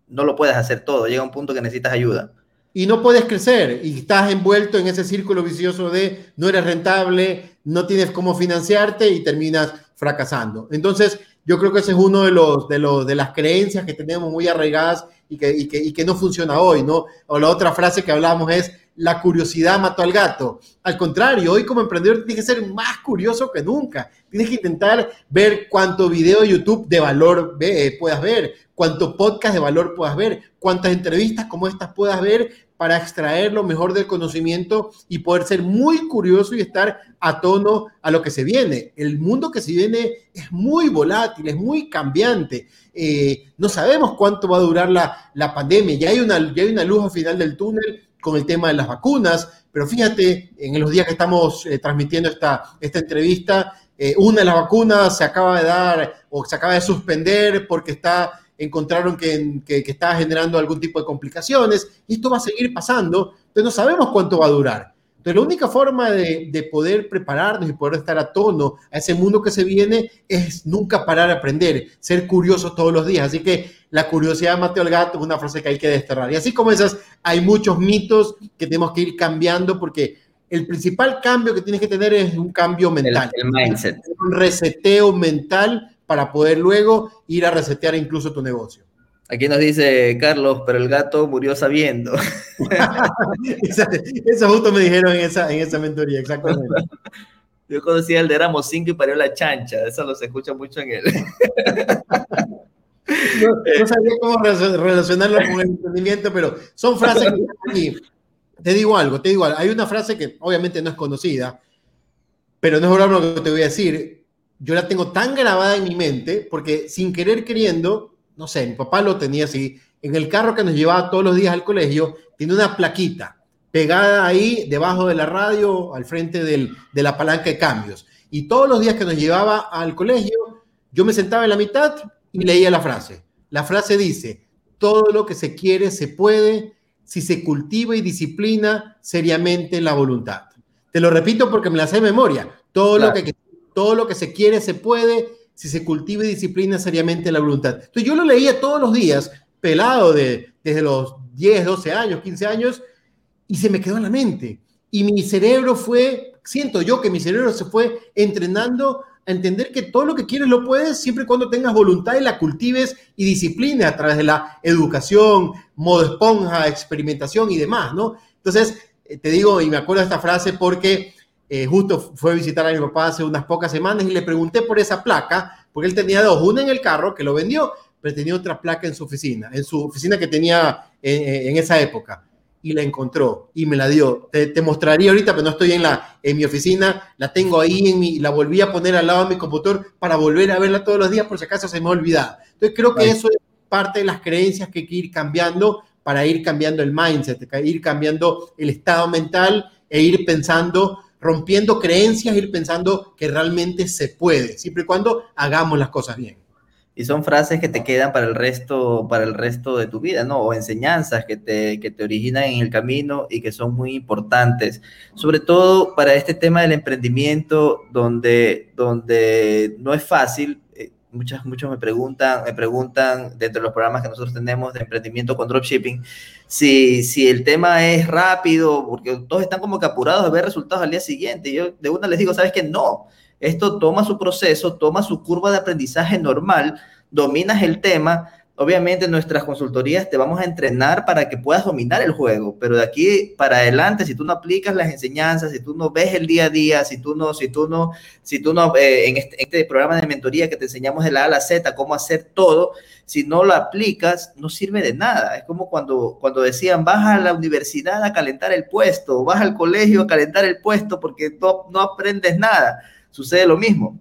no lo puedes hacer todo. Llega un punto que necesitas ayuda y no puedes crecer y estás envuelto en ese círculo vicioso de no eres rentable, no tienes cómo financiarte y terminas fracasando. Entonces, yo creo que ese es uno de los de los de las creencias que tenemos muy arraigadas y que, y que, y que no funciona hoy, ¿no? O la otra frase que hablamos es la curiosidad mató al gato. Al contrario, hoy como emprendedor tienes que ser más curioso que nunca. Tienes que intentar ver cuánto video de YouTube de valor ve, puedas ver, cuánto podcast de valor puedas ver, cuántas entrevistas como estas puedas ver para extraer lo mejor del conocimiento y poder ser muy curioso y estar a tono a lo que se viene. El mundo que se viene es muy volátil, es muy cambiante. Eh, no sabemos cuánto va a durar la, la pandemia. Ya hay, una, ya hay una luz al final del túnel con el tema de las vacunas, pero fíjate, en los días que estamos eh, transmitiendo esta, esta entrevista, eh, una de las vacunas se acaba de dar o se acaba de suspender porque está encontraron que, que, estaba generando algún tipo de complicaciones y esto va a seguir pasando, pero no sabemos cuánto va a durar. Entonces, la única forma de, de, poder prepararnos y poder estar a tono a ese mundo que se viene es nunca parar de aprender, ser curiosos todos los días. Así que la curiosidad Mateo el gato es una frase que hay que desterrar. Y así como esas, hay muchos mitos que tenemos que ir cambiando porque el principal cambio que tienes que tener es un cambio mental. El, mindset. Un reseteo mental para poder luego ir a resetear incluso tu negocio. Aquí nos dice Carlos, pero el gato murió sabiendo. <laughs> eso justo me dijeron en esa, en esa mentoría, exactamente. <laughs> Yo conocía el de Ramos 5 y parió la chancha, eso lo se escucha mucho en él. <laughs> No, sabía cómo relacionarlo con el emprendimiento, pero son frases que aquí. Te digo algo, te digo algo. Hay una frase que obviamente no es conocida, pero no es lo que te voy a decir yo la tengo tan grabada en mi mente, porque sin querer queriendo, no sé, mi papá lo tenía así, en el carro que nos llevaba todos los días al colegio, tiene una plaquita pegada ahí debajo de la radio, al frente del, de la palanca de cambios. Y todos los días que nos llevaba al colegio, yo me sentaba en la mitad y leía la frase. La frase dice, todo lo que se quiere se puede si se cultiva y disciplina seriamente la voluntad. Te lo repito porque me la sé de memoria. Todo lo que todo lo que se quiere se puede si se cultiva y disciplina seriamente la voluntad. Entonces yo lo leía todos los días, pelado de, desde los 10, 12 años, 15 años, y se me quedó en la mente. Y mi cerebro fue, siento yo que mi cerebro se fue entrenando a entender que todo lo que quieres lo puedes siempre y cuando tengas voluntad y la cultives y disciplina a través de la educación, modo esponja, experimentación y demás, ¿no? Entonces, eh, te digo, y me acuerdo de esta frase porque eh, justo fue a visitar a mi papá hace unas pocas semanas y le pregunté por esa placa, porque él tenía dos, una en el carro que lo vendió, pero tenía otra placa en su oficina, en su oficina que tenía en, esa época. Y la encontró y me la dio. Te, mostraría ahorita, pero no estoy en, la, en mi oficina, la tengo ahí, en mi, la volví a poner al lado de mi computador para volver a verla todos los días por si acaso se me olvida. Entonces creo que eso es parte de las creencias que hay que ir cambiando para ir cambiando el mindset, ir cambiando el estado mental e ir pensando rompiendo creencias, ir pensando que realmente se puede, siempre y cuando hagamos las cosas bien. Y son frases que te quedan para el resto, para el resto de tu vida, ¿no? O enseñanzas que te, que te originan en el camino y que son muy importantes, sobre todo para este tema del emprendimiento, donde, donde no es fácil, muchas, muchos me preguntan, me preguntan dentro de los programas que nosotros tenemos de emprendimiento con dropshipping, si, si el tema es rápido, porque todos están como que apurados de ver resultados al día siguiente. Yo de una les digo, ¿sabes qué? No, esto toma su proceso, toma su curva de aprendizaje normal, dominas el tema, obviamente nuestras consultorías te vamos a entrenar para que puedas dominar el juego, pero de aquí para adelante, si tú no aplicas las enseñanzas, si tú no ves el día a día, si tú no, si tú no, si tú no, eh, en, este, este, programa de mentoría que te enseñamos de la A a la Z, cómo hacer todo, si no lo aplicas, no sirve de nada. Es como cuando, cuando decían, vas a la universidad a calentar el puesto, vas al colegio a calentar el puesto porque no, no aprendes nada. Sucede lo mismo.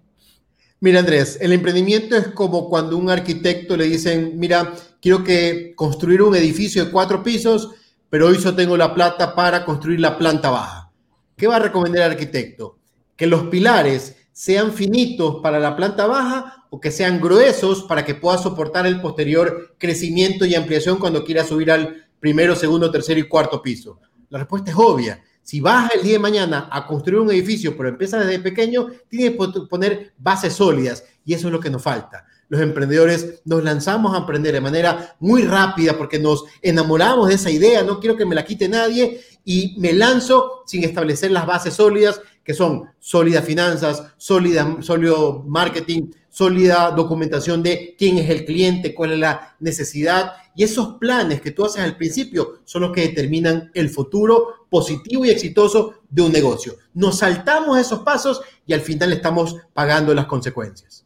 Mira, Andrés, el emprendimiento es como cuando un arquitecto le dicen, mira, quiero que construir un edificio de cuatro pisos, pero hoy solo tengo la plata para construir la planta baja. ¿Qué va a recomendar el arquitecto? Que los pilares sean finitos para la planta baja o que sean gruesos para que pueda soportar el posterior crecimiento y ampliación cuando quiera subir al primero, segundo, tercero y cuarto piso. La respuesta es obvia. Si vas el día de mañana a construir un edificio, pero empiezas desde pequeño, tienes que poner bases sólidas y eso es lo que nos falta. Los emprendedores nos lanzamos a emprender de manera muy rápida porque nos enamoramos de esa idea, no quiero que me la quite nadie y me lanzo sin establecer las bases sólidas que son sólidas finanzas, sólida, sólido marketing, sólida documentación de quién es el cliente, cuál es la necesidad. Y esos planes que tú haces al principio son los que determinan el futuro positivo y exitoso de un negocio. Nos saltamos esos pasos y al final estamos pagando las consecuencias.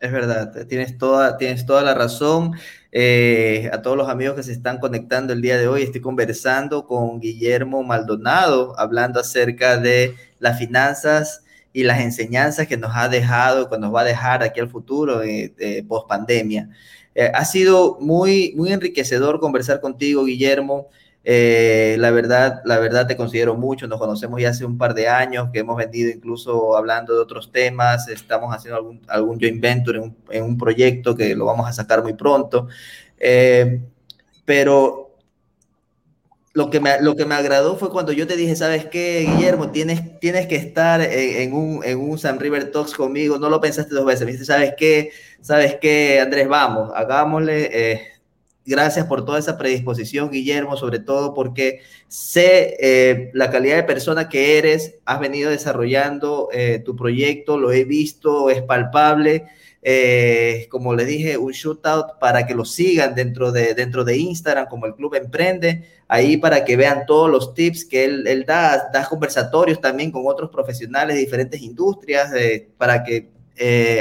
Es verdad, tienes toda, tienes toda la razón. Eh, a todos los amigos que se están conectando el día de hoy, estoy conversando con Guillermo Maldonado, hablando acerca de las finanzas y las enseñanzas que nos ha dejado, que nos va a dejar aquí al futuro, eh, post pandemia. Eh, ha sido muy, muy enriquecedor conversar contigo, Guillermo. Eh, la verdad, la verdad te considero mucho. Nos conocemos ya hace un par de años, que hemos venido incluso hablando de otros temas. Estamos haciendo algún, algún joint venture en un, en un proyecto que lo vamos a sacar muy pronto. pero lo que, me, lo que me agradó fue cuando yo te dije, ¿sabes qué, Guillermo? Tienes, tienes que estar en, un, en un San River Talks conmigo. No lo pensaste dos veces. Me ¿sabes qué? ¿Sabes qué, Andrés? Vamos, hagámosle. Eh, gracias por toda esa predisposición, Guillermo, sobre todo porque sé eh, la calidad de persona que eres. Has venido desarrollando eh, tu proyecto, lo he visto, es palpable. Eh, como le dije, un shootout para que lo sigan dentro de, dentro de Instagram, como el Club Emprende, ahí para que vean todos los tips que él, da, da conversatorios también con otros profesionales de diferentes industrias, para que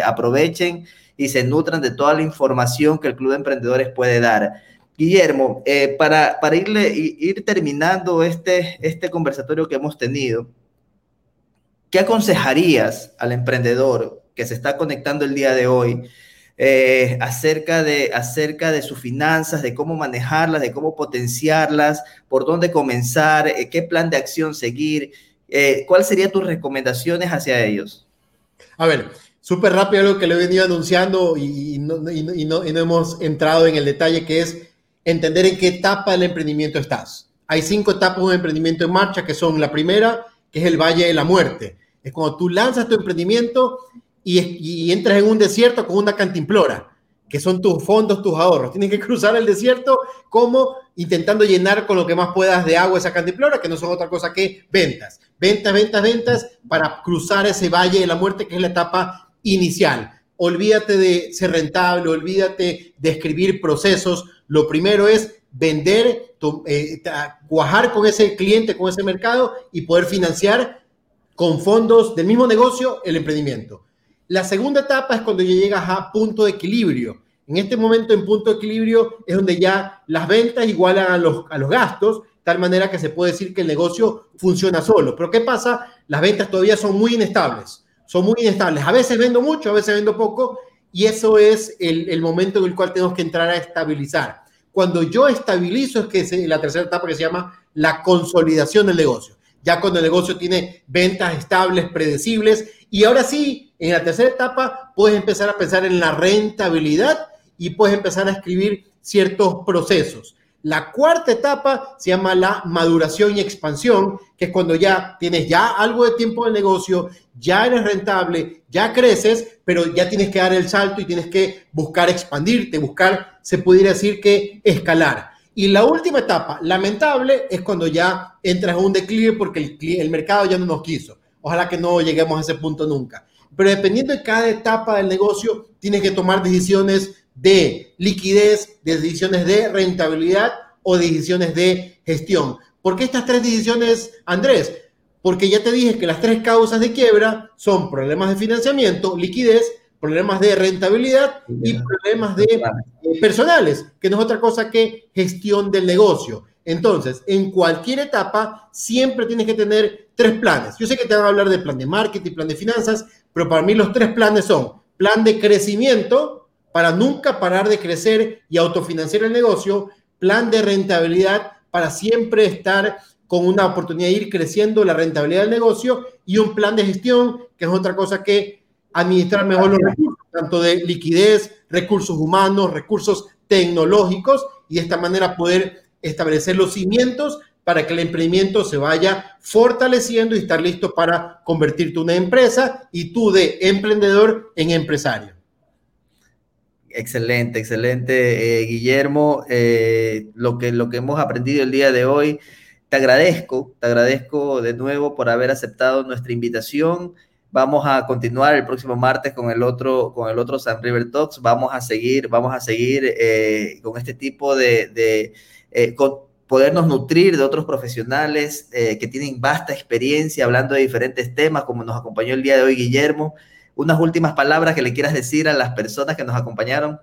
aprovechen y se nutran de toda la información que el Club de Emprendedores puede dar. Guillermo, para, para irle, ir terminando este, este conversatorio que hemos tenido, ¿qué aconsejarías al emprendedor que se está conectando el día de hoy eh, acerca, de, acerca de sus finanzas, de cómo manejarlas, de cómo potenciarlas, por dónde comenzar, eh, qué plan de acción seguir. Eh, ¿Cuáles serían tus recomendaciones hacia ellos? A ver, súper rápido lo que le he venido anunciando y no hemos entrado en el detalle, que es entender en qué etapa del emprendimiento estás. Hay cinco etapas de un emprendimiento en marcha, que son la primera, que es el Valle de la Muerte. Es cuando tú lanzas tu emprendimiento y, entras en un desierto con una cantimplora, que son tus fondos, tus ahorros. Tienes que cruzar el desierto como intentando llenar con lo que más puedas de agua esa cantimplora, que no son otra cosa que ventas. Ventas, ventas, ventas para cruzar ese valle de la muerte que es la etapa inicial. Olvídate de ser rentable, olvídate de escribir procesos. Lo primero es vender, eh, cuajar con ese cliente, con ese mercado y poder financiar con fondos del mismo negocio el emprendimiento. La segunda etapa es cuando ya llegas a punto de equilibrio. En este momento, en punto de equilibrio, es donde ya las ventas igualan a los, a los gastos, tal manera que se puede decir que el negocio funciona solo. Pero ¿qué pasa? Las ventas todavía son muy inestables. Son muy inestables. A veces vendo mucho, a veces vendo poco, y eso es el, momento en el cual tenemos que entrar a estabilizar. Cuando yo estabilizo es que es la tercera etapa que se llama la consolidación del negocio. Ya cuando el negocio tiene ventas estables, predecibles, y ahora sí, en la tercera etapa puedes empezar a pensar en la rentabilidad y puedes empezar a escribir ciertos procesos. La cuarta etapa se llama la maduración y expansión, que es cuando ya tienes ya algo de tiempo el negocio, ya eres rentable, ya creces, pero ya tienes que dar el salto y tienes que buscar expandirte, buscar, se pudiera decir que escalar. Y la última etapa, lamentable, es cuando ya entras a un declive porque el, el mercado ya no nos quiso. Ojalá que no lleguemos a ese punto nunca. Pero dependiendo de cada etapa del negocio, tienes que tomar decisiones de liquidez, de decisiones de rentabilidad o decisiones de gestión. ¿Por qué estas tres decisiones, Andrés? Porque ya te dije que las tres causas de quiebra son problemas de financiamiento, liquidez, problemas de rentabilidad y problemas de eh, personales, que no es otra cosa que gestión del negocio. Entonces, en cualquier etapa siempre tienes que tener tres planes. Yo sé que te van a hablar de plan de marketing, plan de finanzas, pero para mí los tres planes son plan de crecimiento, para nunca parar de crecer y autofinanciar el negocio, plan de rentabilidad para siempre estar con una oportunidad de ir creciendo la rentabilidad del negocio y un plan de gestión, que es otra cosa que administrar mejor los recursos, tanto de liquidez, recursos humanos, recursos tecnológicos, y de esta manera poder establecer los cimientos para que el emprendimiento se vaya fortaleciendo y estar listo para convertirte en una empresa y tú de emprendedor en empresario. Excelente, excelente, eh, Guillermo. Eh, lo, que, lo que hemos aprendido el día de hoy, te agradezco, te agradezco de nuevo por haber aceptado nuestra invitación. Vamos a continuar el próximo martes con el otro, con el otro San River Talks. Vamos a seguir, vamos a seguir eh, con este tipo de, de podernos nutrir de otros profesionales que tienen vasta experiencia hablando de diferentes temas, como nos acompañó el día de hoy Guillermo unas últimas palabras que le quieras decir a las personas que nos acompañaron.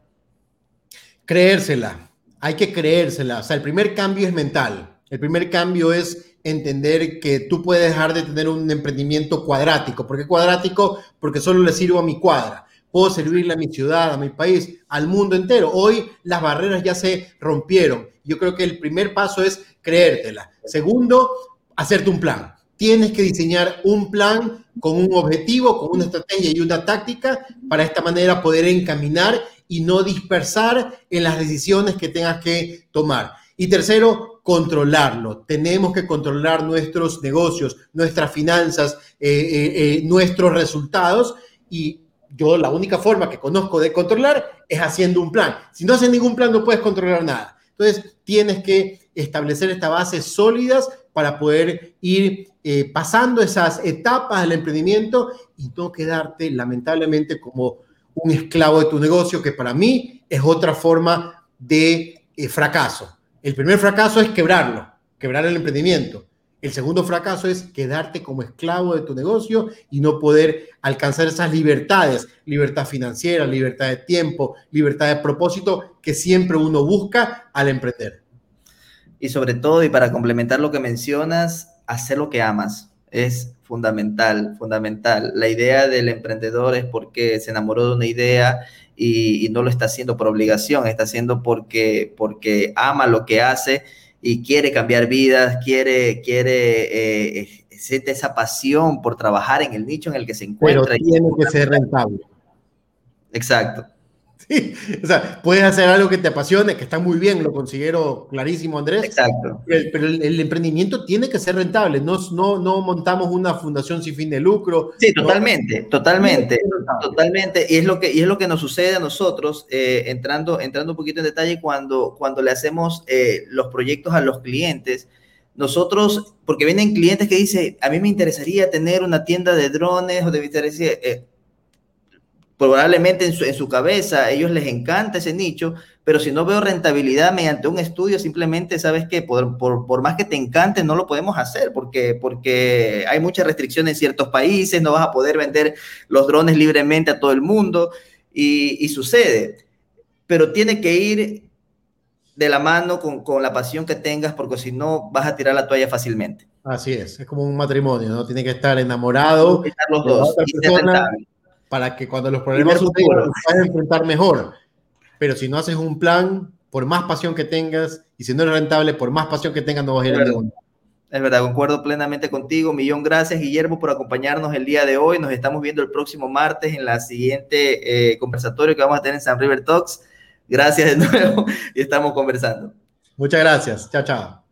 Creérsela, hay que creérsela. O sea, el primer cambio es mental. El primer cambio es entender que tú puedes dejar de tener un emprendimiento cuadrático. ¿Por qué cuadrático? Porque solo le sirvo a mi cuadra. Puedo servirle a mi ciudad, a mi país, al mundo entero. Hoy las barreras ya se rompieron. Yo creo que el primer paso es creértela. Segundo, hacerte un plan tienes que diseñar un plan con un objetivo, con una estrategia y una táctica para esta manera poder encaminar y no dispersar en las decisiones que tengas que tomar. Y tercero, controlarlo. Tenemos que controlar nuestros negocios, nuestras finanzas, eh, eh, eh, nuestros resultados y yo la única forma que conozco de controlar es haciendo un plan. Si no haces ningún plan no puedes controlar nada. Entonces tienes que establecer estas bases sólidas para poder ir eh, pasando esas etapas del emprendimiento y no quedarte lamentablemente como un esclavo de tu negocio, que para mí es otra forma de eh, fracaso. El primer fracaso es quebrarlo, quebrar el emprendimiento. El segundo fracaso es quedarte como esclavo de tu negocio y no poder alcanzar esas libertades, libertad financiera, libertad de tiempo, libertad de propósito que siempre uno busca al emprender y sobre todo, y para complementar lo que mencionas, hacer lo que amas es fundamental, fundamental. La idea del emprendedor es porque se enamoró de una idea y, no lo está haciendo por obligación, está haciendo porque, porque ama lo que hace y quiere cambiar vidas, quiere, quiere, eh, siente esa pasión por trabajar en el nicho en el que se encuentra. Pero tiene que ser rentable. Exacto. <laughs> Sí, o sea, puedes hacer algo que te apasione, que está muy bien, lo considero clarísimo, Andrés. Exacto. Pero el, emprendimiento tiene que ser rentable, no, no, no montamos una fundación sin fin de lucro. Sí, totalmente, totalmente, totalmente. Y es lo que, y es lo que nos sucede a nosotros, eh, entrando, entrando un poquito en detalle, cuando, cuando le hacemos eh, los proyectos a los clientes. Nosotros, porque vienen clientes que dicen, a mí me interesaría tener una tienda de drones o de eh, probablemente en su, en su cabeza a ellos les encanta ese nicho, pero si no veo rentabilidad mediante un estudio, simplemente sabes que por, por, por, más que te encante, no lo podemos hacer porque, porque hay muchas restricciones en ciertos países, no vas a poder vender los drones libremente a todo el mundo y, y sucede. Pero tiene que ir de la mano con, con, la pasión que tengas porque si no vas a tirar la toalla fácilmente. Así es, es como un matrimonio, ¿no? Tiene que estar enamorado. los dos. Persona, para que cuando los problemas sucedan, puedas enfrentar mejor pero si no haces un plan, por más pasión que tengas, y si no es rentable, por más pasión que tengas, no vas a ir a ningún es verdad, concuerdo plenamente contigo. Millón gracias, Guillermo, por acompañarnos el día de hoy. Nos estamos viendo el próximo martes en la siguiente eh, conversatorio que vamos a tener en San River Talks. Gracias de <laughs> nuevo y estamos conversando. Muchas gracias. Chao, chao.